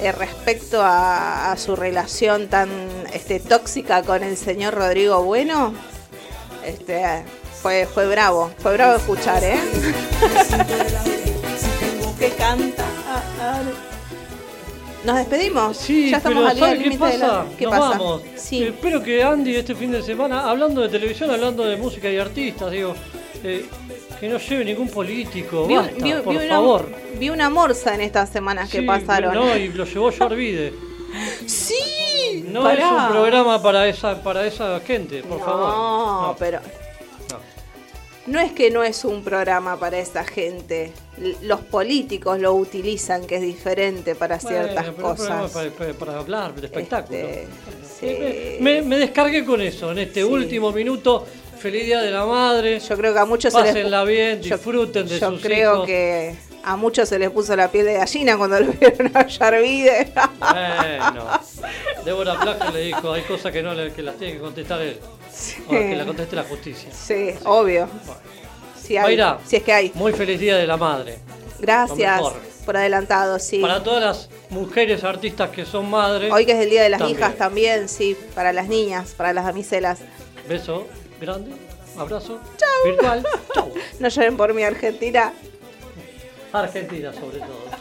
eh, respecto a, a su relación tan este, tóxica con el señor Rodrigo Bueno, este, fue, fue bravo, fue bravo escuchar, ¿eh? que canta. Ah, ah. Nos despedimos. Sí, ya estamos pero al día ¿sabe del qué límite de pasa? la. ¿Qué Nos pasa? vamos. Sí. Espero que Andy este fin de semana, hablando de televisión, hablando de música y artistas, digo, eh, que no lleve ningún político, Vi, un- basta, vi- por vi una, favor. vi una morsa en estas semanas que pasaron. No, y lo llevó Jorvide. Sí, No pará. es un programa para esa, para esa gente, por favor. No, pero. No es que no es un programa para esa gente. Los políticos lo utilizan, que es diferente para ciertas Bueno, pero cosas. Para, para- para hablar de espectáculo. Este, me, me descargué con eso en este último minuto. Feliz Día de la Madre. Yo creo que a muchos se les- Pásenla bien, yo- disfruten de Yo sus creo hijos. que a muchos se les puso la piel de gallina cuando lo vieron a Yarvide. Bueno, Débora Plaza le dijo, hay cosas que no le, que las tiene que contestar él. O que la conteste la justicia. sí, obvio. Si, hay, Mayra, si es que hay. Muy feliz Día de la Madre. Gracias por adelantado, sí. Para todas las mujeres artistas que son madres. Hoy que es el Día de las también. Hijas también, sí, para las niñas, para las damiselas. Beso grande, abrazo virtual. Chau. No lloren por mi Argentina. Argentina sobre todo.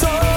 So